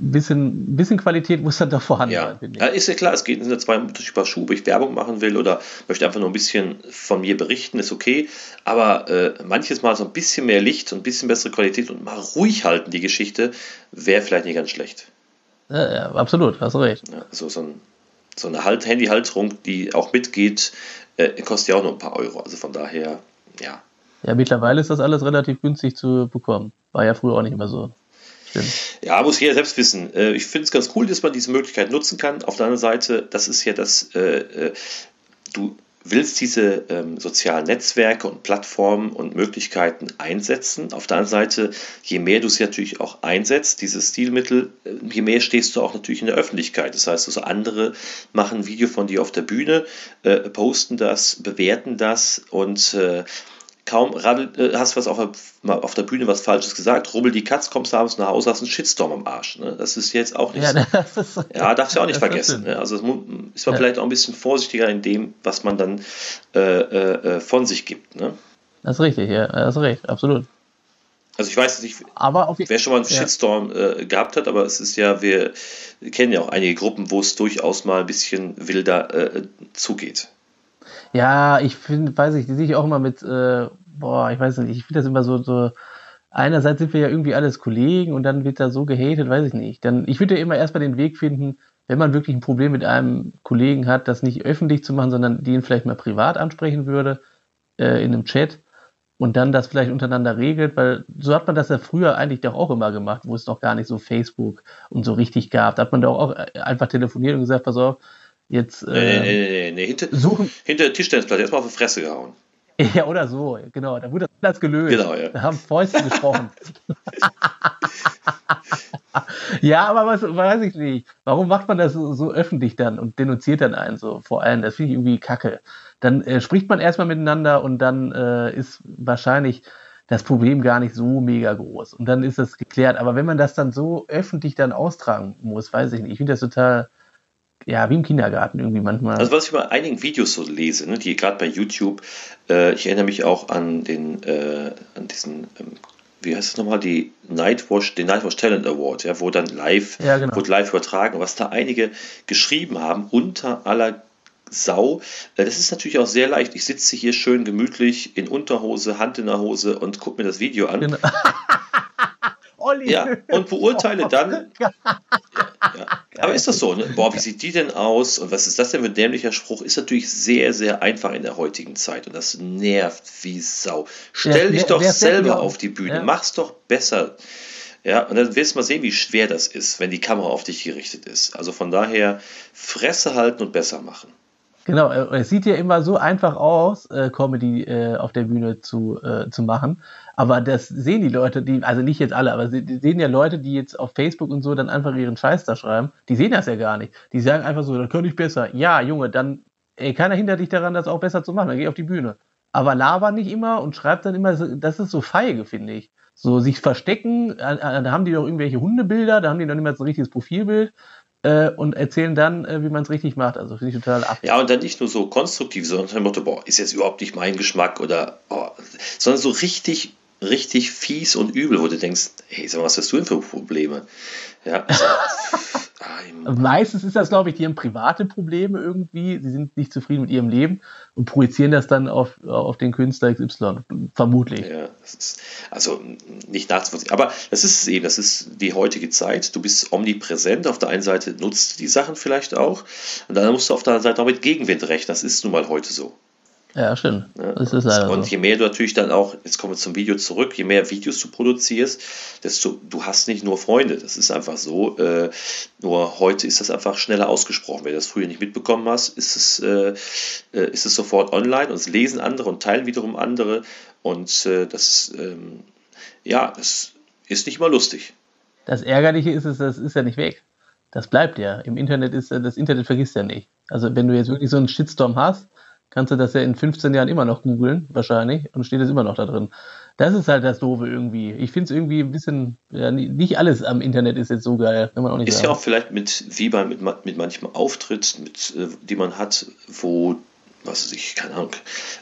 ein bisschen, bisschen Qualität muss dann da vorhanden ja. sein. Ja, ist ja klar, es geht in zwei Unterschiede Schuhe, ob ich Werbung machen will oder möchte einfach nur ein bisschen von mir berichten, ist okay. Aber äh, manches Mal so ein bisschen mehr Licht und ein bisschen bessere Qualität und mal ruhig halten, die Geschichte, wäre vielleicht nicht ganz schlecht. Ja, ja absolut, hast du recht. Ja, so, so, ein, so eine halt Handy-Halterung, die auch mitgeht, äh, kostet ja auch nur ein paar Euro. Also von daher, ja. Ja, mittlerweile ist das alles relativ günstig zu bekommen. War ja früher auch nicht immer so. Stimmt. Ja, muss jeder selbst wissen. Äh, ich finde es ganz cool, dass man diese Möglichkeit nutzen kann. Auf der anderen Seite, das ist ja das, äh, äh, du willst diese ähm, sozialen Netzwerke und Plattformen und Möglichkeiten einsetzen. Auf der anderen Seite, je mehr du sie natürlich auch einsetzt, diese Stilmittel, je mehr stehst du auch natürlich in der Öffentlichkeit. Das heißt, also andere machen ein Video von dir auf der Bühne, äh, posten das, bewerten das und äh, kaum radel, äh, hast was auf der, auf der Bühne was Falsches gesagt, rubbel die Katz, kommst abends nach Hause, hast einen Shitstorm am Arsch. Ne? Das ist jetzt auch nicht ja, so. ja, darfst du auch nicht vergessen. Ne? Also ist man ja. vielleicht auch ein bisschen vorsichtiger in dem, was man dann äh, äh, äh, von sich gibt. Ne? Das ist richtig, ja, das ist recht, absolut. Also ich weiß nicht, wer schon mal einen Shitstorm ja. äh, gehabt hat, aber es ist ja, wir kennen ja auch einige Gruppen, wo es durchaus mal ein bisschen wilder äh, zugeht. Ja, ich finde, weiß ich, die sehe ich auch immer mit, äh, boah, ich weiß nicht, ich finde das immer so, so, einerseits sind wir ja irgendwie alles Kollegen und dann wird da so gehatet, weiß ich nicht. Dann, ich würde ja immer erstmal den Weg finden, wenn man wirklich ein Problem mit einem Kollegen hat, das nicht öffentlich zu machen, sondern den vielleicht mal privat ansprechen würde, äh, in einem Chat und dann das vielleicht untereinander regelt, weil so hat man das ja früher eigentlich doch auch immer gemacht, wo es noch gar nicht so Facebook und so richtig gab. Da hat man doch auch einfach telefoniert und gesagt, pass auf, jetzt. Äh, nee, nee, nee, nee, hinter, suchen. hinter der Tischtennisplatte erstmal auf die Fresse gehauen. Ja, oder so, genau. Da wurde das Platz gelöst. Genau, ja. Da haben Fäuste gesprochen. ja, aber was weiß ich nicht. Warum macht man das so, so, öffentlich dann und denunziert dann einen so vor allem? Das finde ich irgendwie kacke. Dann äh, spricht man erstmal miteinander und dann äh, ist wahrscheinlich das Problem gar nicht so mega groß. Und dann ist das geklärt. Aber wenn man das dann so öffentlich dann austragen muss, weiß ich nicht. Ich finde das total ja, wie im Kindergarten irgendwie manchmal. Also was ich bei einigen Videos so lese, ne, die gerade bei YouTube, äh, ich erinnere mich auch an den, äh, an diesen, ähm, wie heißt es nochmal, die Nightwatch, den Nightwatch Talent Award, ja, wo dann live, ja, genau. wurde live übertragen, was da einige geschrieben haben, unter aller Sau. Äh, das ist natürlich auch sehr leicht. Ich sitze hier schön gemütlich in Unterhose, Hand in der Hose und gucke mir das Video an. Genau. Olli. Ja, und beurteile dann. Ja, ja. Aber ist das so? Ne? Boah, wie sieht die denn aus? Und was ist das denn für ein dämlicher Spruch? Ist natürlich sehr, sehr einfach in der heutigen Zeit. Und das nervt wie Sau. Stell ja, dich doch selber auf die Bühne. Mach's doch besser. Ja, und dann wirst du mal sehen, wie schwer das ist, wenn die Kamera auf dich gerichtet ist. Also von daher, Fresse halten und besser machen. Genau, äh, es sieht ja immer so einfach aus, äh, Comedy äh, auf der Bühne zu, äh, zu machen. Aber das sehen die Leute, die, also nicht jetzt alle, aber sie die sehen ja Leute, die jetzt auf Facebook und so dann einfach ihren Scheiß da schreiben, die sehen das ja gar nicht. Die sagen einfach so, das könnte ich besser. Ja, Junge, dann, ey, keiner hindert dich daran, das auch besser zu machen, dann geh auf die Bühne. Aber laber nicht immer und schreibt dann immer, das ist so feige, finde ich. So sich verstecken, da haben die doch irgendwelche Hundebilder, da haben die noch nicht mal so ein richtiges Profilbild äh, und erzählen dann, äh, wie man es richtig macht. Also finde ich total ab. Ja, und dann nicht nur so konstruktiv, sondern dem Motto, boah, ist jetzt überhaupt nicht mein Geschmack oder, oh, sondern so richtig, richtig fies und übel, wo du denkst, hey, sag mal, was hast du denn für Probleme? Ja, also, Meistens ist das, glaube ich, die haben private Probleme irgendwie. Sie sind nicht zufrieden mit ihrem Leben und projizieren das dann auf, auf den Künstler XY. Vermutlich. Ja, ist, also nicht nachzuvollziehen. Aber das ist es eben, das ist die heutige Zeit. Du bist omnipräsent. Auf der einen Seite nutzt du die Sachen vielleicht auch. Und dann musst du auf der anderen Seite auch mit Gegenwind rechnen. Das ist nun mal heute so. Ja, stimmt. Ja, das ist leider und je mehr du natürlich dann auch, jetzt kommen wir zum Video zurück, je mehr Videos du produzierst, desto du hast nicht nur Freunde. Das ist einfach so. Äh, nur heute ist das einfach schneller ausgesprochen. Wenn du das früher nicht mitbekommen hast, ist es, äh, äh, ist es sofort online und es lesen andere und teilen wiederum andere. Und äh, das, ähm, ja, das ist nicht mal lustig. Das Ärgerliche ist, das ist ja nicht weg. Das bleibt ja. Im Internet ist das Internet vergisst ja nicht. Also wenn du jetzt wirklich so einen Shitstorm hast, kannst du das ja in 15 Jahren immer noch googeln, wahrscheinlich, und steht es immer noch da drin. Das ist halt das Doofe irgendwie. Ich finde es irgendwie ein bisschen, ja, nicht alles am Internet ist jetzt so geil, kann man auch nicht Ist sagen. ja auch vielleicht mit, wie bei mit, mit manchem Auftritt, mit, äh, die man hat, wo, was weiß ich, keine Ahnung,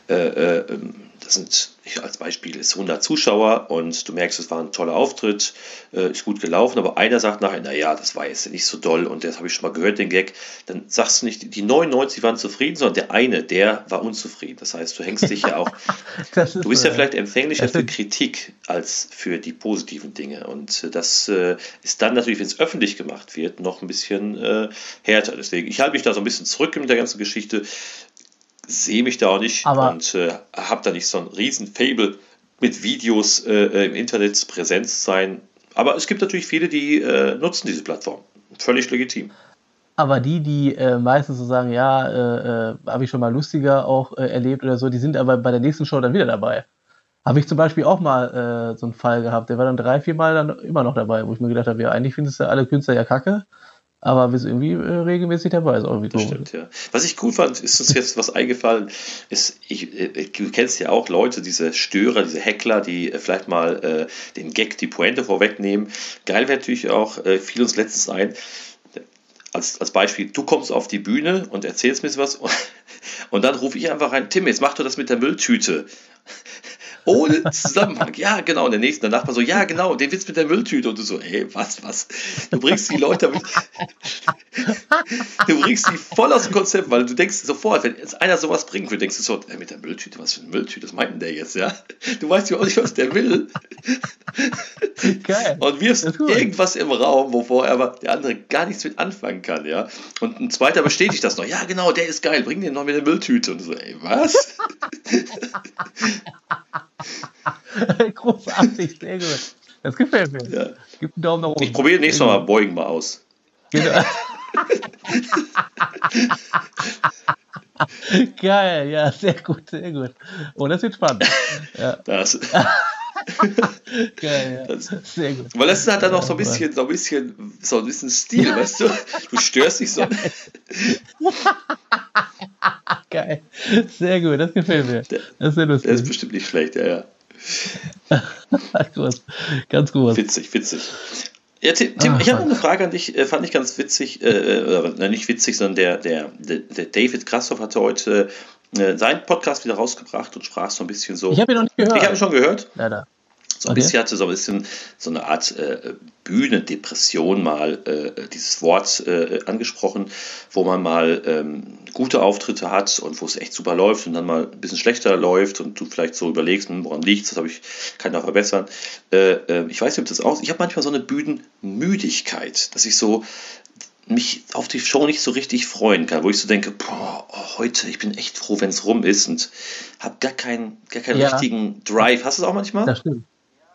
äh, äh, ähm, das sind, ich als Beispiel, ist 100 Zuschauer und du merkst, es war ein toller Auftritt, äh, ist gut gelaufen, aber einer sagt nachher, naja, das war jetzt nicht so doll und das habe ich schon mal gehört, den Gag. Dann sagst du nicht, die 99 waren zufrieden, sondern der eine, der war unzufrieden. Das heißt, du hängst dich ja auch, du bist ja vielleicht empfänglicher für Kritik als für die positiven Dinge und äh, das äh, ist dann natürlich, wenn es öffentlich gemacht wird, noch ein bisschen äh, härter. Deswegen, ich halte mich da so ein bisschen zurück mit der ganzen Geschichte sehe mich da auch nicht Aber und äh, habe da nicht so ein riesen Fable mit Videos äh, äh, im Internet präsent sein. Aber es gibt natürlich viele, die äh, nutzen diese Plattform. Völlig legitim. Aber die, die äh, meistens so sagen, ja, äh, habe ich schon mal lustiger auch erlebt oder so, die sind aber bei der nächsten Show dann wieder dabei. Habe ich zum Beispiel auch mal so einen Fall gehabt, der war dann drei, vier Mal dann immer noch dabei, wo ich mir gedacht habe, ja, eigentlich findest du alle Künstler ja kacke aber sind irgendwie äh, regelmäßig dabei. Ist auch irgendwie Stimmt, ja. Was ich gut fand, ist uns jetzt was eingefallen, ist, ich, äh, du kennst ja auch Leute, diese Störer, diese Heckler, die äh, vielleicht mal äh, den Gag, die Pointe vorwegnehmen. Geil wäre natürlich auch, fiel uns letztens ein, als, als Beispiel, du kommst auf die Bühne und erzählst mir was und, und dann rufe ich einfach rein, Tim, jetzt mach doch das mit der Mülltüte. Ohne Zusammenhang. Ja, genau. Und der nächste, der Nachbar so, ja, genau, den Witz mit der Mülltüte. Und du so, hey, was, was? Du bringst die Leute damit, du bringst die voll aus dem Konzept, weil du denkst sofort, wenn jetzt einer sowas bringt, du denkst sofort, hey, mit der Mülltüte, was für eine Mülltüte, was meint denn der jetzt, ja? Du weißt ja auch nicht, was der will. Geil. Und wirfst irgendwas im Raum, wovor aber der andere gar nichts mit anfangen kann, ja? Und ein zweiter bestätigt das noch, ja, genau, der ist geil, bring den noch mit der Mülltüte. Und so, ey, was? Großartig, sehr gut. Das gefällt mir. Ja. Gib einen Daumen nach oben. Ich probiere nächstes Mal, Beugen mal aus. Genau. Geil, ja, sehr gut, sehr gut. Oh, das wird spannend. Ja. Das. Geil, ja. Das, sehr gut. Weil das hat dann noch so ein bisschen, so ein bisschen, so ein bisschen Stil, weißt du? Du störst dich so. Geil. Sehr gut, das gefällt mir. Das ist sehr lustig. Der ist bestimmt nicht schlecht, ja, ja. groß. Ganz groß. Witzig, witzig. Ja, Tim, Tim ah, ich habe eine Frage an dich, äh, fand ich ganz witzig, äh, äh, nicht witzig, sondern der, der, der David Krassoff hatte heute äh, seinen Podcast wieder rausgebracht und sprach so ein bisschen so. Ich habe ihn noch nicht gehört. Ich habe ihn schon gehört. Leider. So ein okay. bisschen hatte so ein bisschen so eine Art äh, Bühnendepression mal äh, dieses Wort äh, angesprochen, wo man mal ähm, gute Auftritte hat und wo es echt super läuft und dann mal ein bisschen schlechter läuft und du vielleicht so überlegst, hm, woran liegt das habe ich, kann ich noch verbessern. Äh, äh, ich weiß nicht, ob das auch, ich habe manchmal so eine Bühnenmüdigkeit, dass ich so mich auf die Show nicht so richtig freuen kann, wo ich so denke, boah, oh, heute, ich bin echt froh, wenn es rum ist und habe gar keinen, gar keinen ja. richtigen Drive. Hast du es auch manchmal? Das stimmt.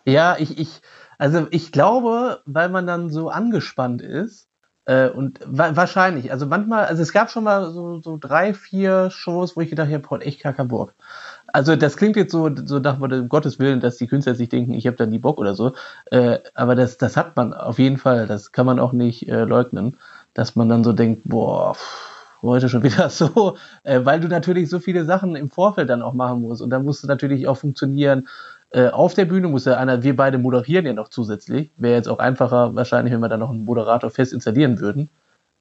Ja, ich, ich, also ich glaube, weil man dann so angespannt ist, äh, und wa wahrscheinlich, also manchmal, also es gab schon mal so, so drei, vier Shows, wo ich gedacht habe, boah, echt Kackerburg. Also das klingt jetzt so, so nach um Gottes Willen, dass die Künstler sich denken, ich habe dann die Bock oder so. Äh, aber das, das hat man auf jeden Fall, das kann man auch nicht äh, leugnen, dass man dann so denkt, boah, heute schon wieder so, äh, weil du natürlich so viele Sachen im Vorfeld dann auch machen musst und dann musst du natürlich auch funktionieren äh, auf der Bühne muss ja einer, wir beide moderieren ja noch zusätzlich. Wäre jetzt auch einfacher wahrscheinlich, wenn wir da noch einen Moderator fest installieren würden.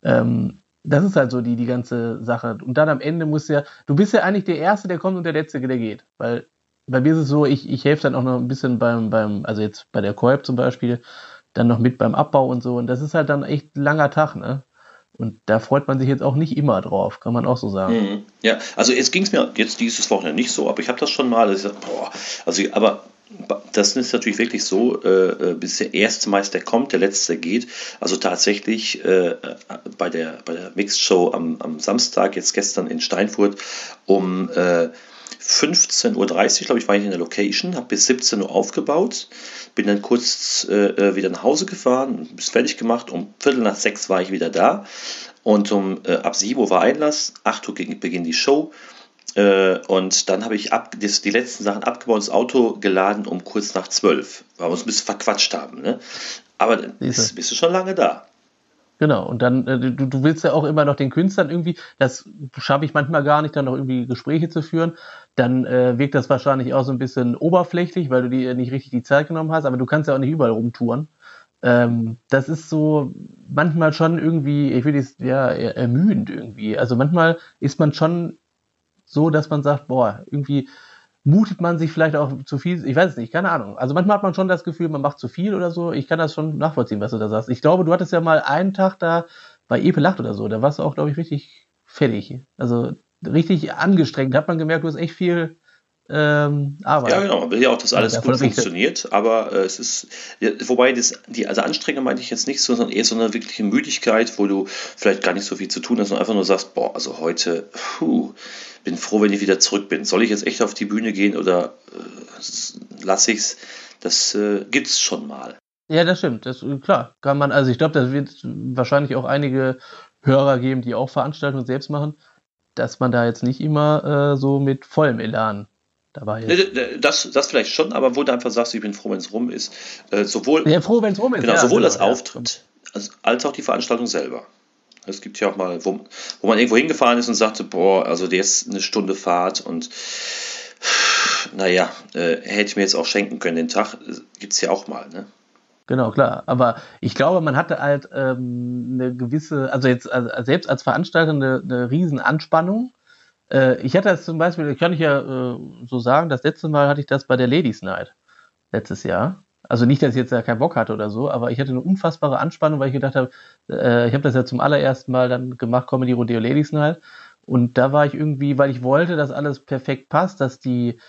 Ähm, das ist halt so die, die ganze Sache. Und dann am Ende muss ja, du bist ja eigentlich der Erste, der kommt und der Letzte, der geht. Weil bei mir ist es so, ich, ich helfe dann auch noch ein bisschen beim, beim, also jetzt bei der Kolb zum Beispiel, dann noch mit beim Abbau und so. Und das ist halt dann echt langer Tag, ne? Und da freut man sich jetzt auch nicht immer drauf, kann man auch so sagen. Mhm. Ja, also jetzt ging es mir jetzt dieses Wochenende nicht so, aber ich habe das schon mal. Also, boah, also aber das ist natürlich wirklich so, äh, äh, bis der erste Meister kommt, der letzte geht. Also tatsächlich äh, bei der, bei der Mixed Show am, am Samstag, jetzt gestern in Steinfurt, um äh, 15.30 Uhr, glaube ich, war ich in der Location, habe bis 17 Uhr aufgebaut, bin dann kurz äh, äh, wieder nach Hause gefahren, bis fertig gemacht, um Viertel nach sechs war ich wieder da und um äh, ab 7 Uhr war Einlass, 8 Uhr beginnt die Show äh, und dann habe ich ab, das, die letzten Sachen abgebaut, das Auto geladen um kurz nach 12, weil wir uns ein bisschen verquatscht haben. Ne? Aber dann bist, bist du schon lange da. Genau, und dann, äh, du, du willst ja auch immer noch den Künstlern irgendwie, das schaffe ich manchmal gar nicht, dann noch irgendwie Gespräche zu führen. Dann äh, wirkt das wahrscheinlich auch so ein bisschen oberflächlich, weil du dir nicht richtig die Zeit genommen hast, aber du kannst ja auch nicht überall rumtouren. Ähm, das ist so manchmal schon irgendwie, ich will es ja ermüdend irgendwie. Also manchmal ist man schon so, dass man sagt, boah, irgendwie mutet man sich vielleicht auch zu viel, ich weiß es nicht, keine Ahnung. Also manchmal hat man schon das Gefühl, man macht zu viel oder so. Ich kann das schon nachvollziehen, was du da sagst. Ich glaube, du hattest ja mal einen Tag da bei Epe Lacht oder so, da warst du auch, glaube ich, richtig fertig. Also richtig angestrengt. Da hat man gemerkt, du hast echt viel ähm, Arbeit. Ja, genau. Man will ja auch, dass alles ja, gut funktioniert, aber äh, es ist, ja, wobei das, die, also Anstrengung meine ich jetzt nicht so, sondern eher so eine wirkliche Müdigkeit, wo du vielleicht gar nicht so viel zu tun hast und einfach nur sagst, boah, also heute, puh, bin froh, wenn ich wieder zurück bin. Soll ich jetzt echt auf die Bühne gehen oder äh, lasse ich es? Das äh, gibt es schon mal. Ja, das stimmt. Das, klar, kann man, also ich glaube, das wird wahrscheinlich auch einige Hörer geben, die auch Veranstaltungen selbst machen, dass man da jetzt nicht immer äh, so mit vollem Elan dabei ist. Das, das vielleicht schon, aber wo du einfach sagst, ich bin froh, wenn es rum ist. Äh, sowohl, ja, froh, wenn es rum ist. Genau, ja, sowohl genau, das Auftritt als, als auch die Veranstaltung selber. Es gibt ja auch mal, wo, wo man irgendwo hingefahren ist und sagte, boah, also der ist eine Stunde Fahrt und naja, äh, hätte ich mir jetzt auch schenken können den Tag, gibt es ja auch mal, ne? Genau, klar. Aber ich glaube, man hatte halt ähm, eine gewisse, also jetzt also selbst als Veranstalter eine, eine riesen Anspannung, Äh, ich hatte das zum Beispiel, kann ich ja äh, so sagen, das letzte Mal hatte ich das bei der Ladies Night letztes Jahr. Also nicht, dass ich jetzt ja keinen Bock hatte oder so, aber ich hatte eine unfassbare Anspannung, weil ich gedacht habe, äh, ich habe das ja zum allerersten Mal dann gemacht, Comedy Rodeo Ladies Night. Und da war ich irgendwie, weil ich wollte, dass alles perfekt passt, dass die,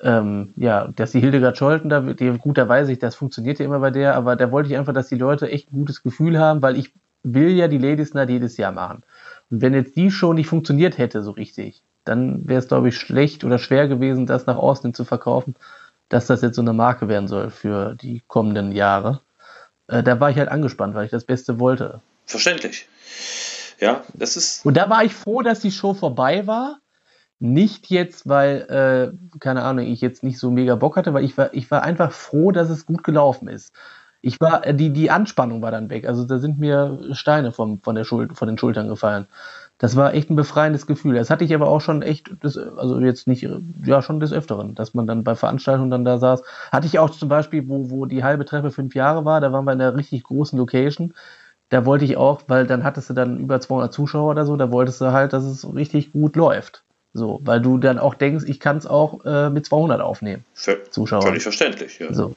ähm, ja, dass die Hildegard Scholten da, die, gut, da weiß ich, das funktioniert ja immer bei der, aber da wollte ich einfach, dass die Leute echt ein gutes Gefühl haben, weil ich will ja die Ladies Night jedes Jahr machen. Und wenn jetzt die schon nicht funktioniert hätte so richtig, dann wäre es, glaube ich, schlecht oder schwer gewesen, das nach außen hin zu verkaufen, dass das jetzt so eine Marke werden soll für die kommenden Jahre. Äh, da war ich halt angespannt, weil ich das Beste wollte. Verständlich. Ja, das ist. Und da war ich froh, dass die Show vorbei war. Nicht jetzt, weil, äh, keine Ahnung, ich jetzt nicht so mega Bock hatte, weil ich war, ich war einfach froh, dass es gut gelaufen ist. Ich war, äh, die, die Anspannung war dann weg. Also da sind mir Steine vom, von, der Schul von den Schultern gefallen. Das war echt ein befreiendes Gefühl. Das hatte ich aber auch schon echt, das, also jetzt nicht, ja, schon des Öfteren, dass man dann bei Veranstaltungen dann da saß. Hatte ich auch zum Beispiel, wo, wo die halbe Treppe fünf Jahre war, da waren wir in einer richtig großen Location. Da wollte ich auch, weil dann hattest du dann über 200 Zuschauer oder so, da wolltest du halt, dass es richtig gut läuft. So, weil du dann auch denkst, ich kann es auch äh, mit 200 aufnehmen. Zuschauer. Völlig verständlich, ja. So.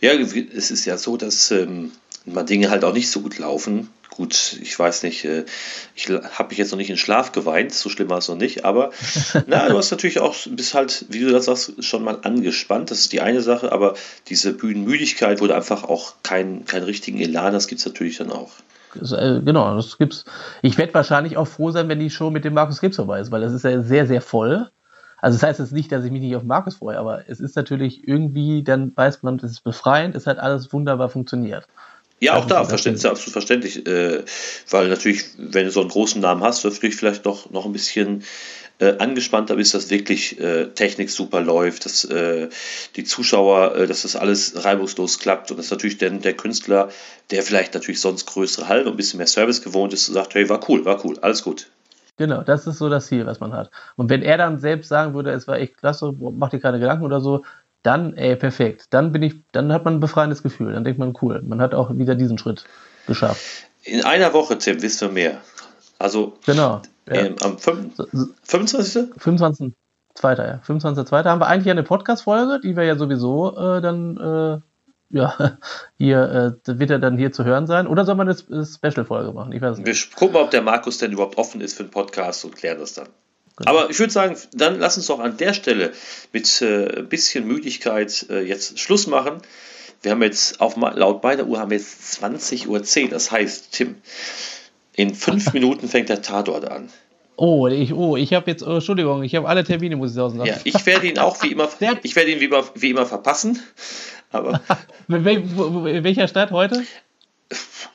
Ja, es ist ja so, dass ähm, mal Dinge halt auch nicht so gut laufen. Gut, ich weiß nicht, äh, ich habe mich jetzt noch nicht in Schlaf geweint, so schlimm war es noch nicht, aber na, du hast natürlich auch, bist halt, wie du das sagst, schon mal angespannt, das ist die eine Sache, aber diese Bühnenmüdigkeit, du einfach auch keinen kein richtigen Elan hast, gibt es natürlich dann auch. Äh, genau, das gibt's. Ich werde wahrscheinlich auch froh sein, wenn die Show mit dem Markus Krebs vorbei ist, weil das ist ja sehr, sehr voll. Also das heißt jetzt nicht, dass ich mich nicht auf Markus freue, aber es ist natürlich irgendwie, dann weiß man, es ist befreiend, es hat alles wunderbar funktioniert. Ja, auch da, verständlich, absolut verständlich, äh, weil natürlich, wenn du so einen großen Namen hast, wirst du dich vielleicht noch, noch ein bisschen äh, angespannter bist, dass wirklich äh, Technik super läuft, dass äh, die Zuschauer, äh, dass das alles reibungslos klappt und dass natürlich der, der Künstler, der vielleicht natürlich sonst größere Hallen und ein bisschen mehr Service gewohnt ist, sagt, hey, war cool, war cool, alles gut. Genau, das ist so das Ziel, was man hat. Und wenn er dann selbst sagen würde, es war echt klasse, mach dir keine Gedanken oder so, dann, ey, perfekt. Dann bin ich, dann hat man ein befreiendes Gefühl. Dann denkt man, cool, man hat auch wieder diesen Schritt geschafft. In einer Woche, Tim, wissen wir mehr. Also genau, ja. ähm, am 25. 25. Zweiter, ja. 25.2. haben wir eigentlich eine Podcast-Folge, die wir ja sowieso äh, dann äh, ja, hier äh, wird er dann hier zu hören sein. Oder soll man eine Special-Folge machen? Ich weiß nicht. Wir gucken mal, ob der Markus denn überhaupt offen ist für einen Podcast und klären das dann. Genau. Aber ich würde sagen, dann lass uns doch an der Stelle mit äh, ein bisschen Müdigkeit äh, jetzt Schluss machen. Wir haben jetzt auf laut meiner Uhr haben wir jetzt 20.10 Uhr. Das heißt, Tim, in fünf Minuten fängt der Tatort an. Oh, ich, oh, ich habe jetzt, oh, Entschuldigung, ich habe alle Termine, muss ich sagen. Ja, ich werde ihn auch wie immer, ich werde ihn wie immer, wie immer verpassen. Aber welcher Stadt heute?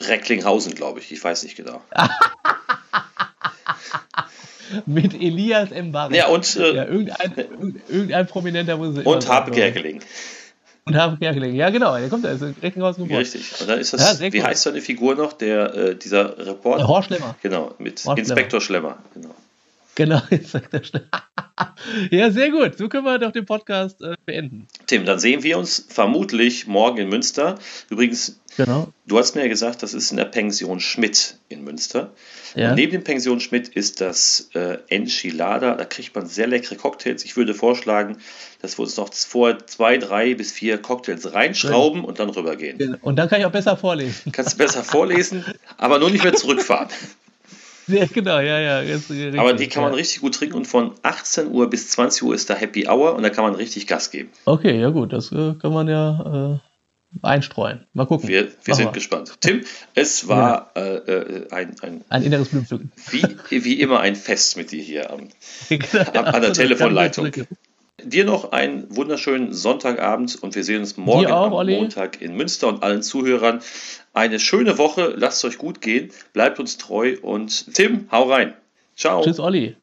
Recklinghausen, glaube ich. Ich weiß nicht genau. Mit Elias M. Barre. Ja, und äh, ja, irgendein, irgendein Prominenter muss Und Habe Gerkeling. Und Habe Gerkeling. Ja, genau, der kommt da, ist Recklinghausen geboren. Richtig. Und dann ist das, ja, wie heißt so eine Figur noch, der, äh, dieser Reporter? Der Horst Schlemmer. Genau, mit Horst Inspektor Schlemmer. Schlemmer. Genau, Inspektor Schlemmer. ja, sehr gut. So können wir doch den Podcast äh, beenden. Tim, dann sehen wir uns vermutlich morgen in Münster. Übrigens, genau. du hast mir ja gesagt, das ist in der Pension Schmidt in Münster. Ja. Neben dem Pension Schmidt ist das äh, Enchilada. Da kriegt man sehr leckere Cocktails. Ich würde vorschlagen, dass wir uns noch vor zwei, drei bis vier Cocktails reinschrauben ja. und dann rübergehen. Genau. Und dann kann ich auch besser vorlesen. Kannst du besser vorlesen, aber nur nicht mehr zurückfahren. Ja, genau, ja, ja. Richtig, Aber die kann man richtig gut trinken und von 18 Uhr bis 20 Uhr ist da Happy Hour und da kann man richtig Gas geben. Okay, ja gut, das äh, kann man ja äh, einstreuen. Mal gucken. Wir, wir sind wir. gespannt. Tim, es war ja. äh, äh ein, ein, ein inneres Blumenpflücken. Wie, wie immer ein Fest mit dir hier am, an, an der Telefonleitung. Dir noch einen wunderschönen Sonntagabend und wir sehen uns morgen auch, am Olli. Montag in Münster und allen Zuhörern eine schöne Woche. Lasst es euch gut gehen, bleibt uns treu und Tim, hau rein. Ciao. Tschüss, Olli.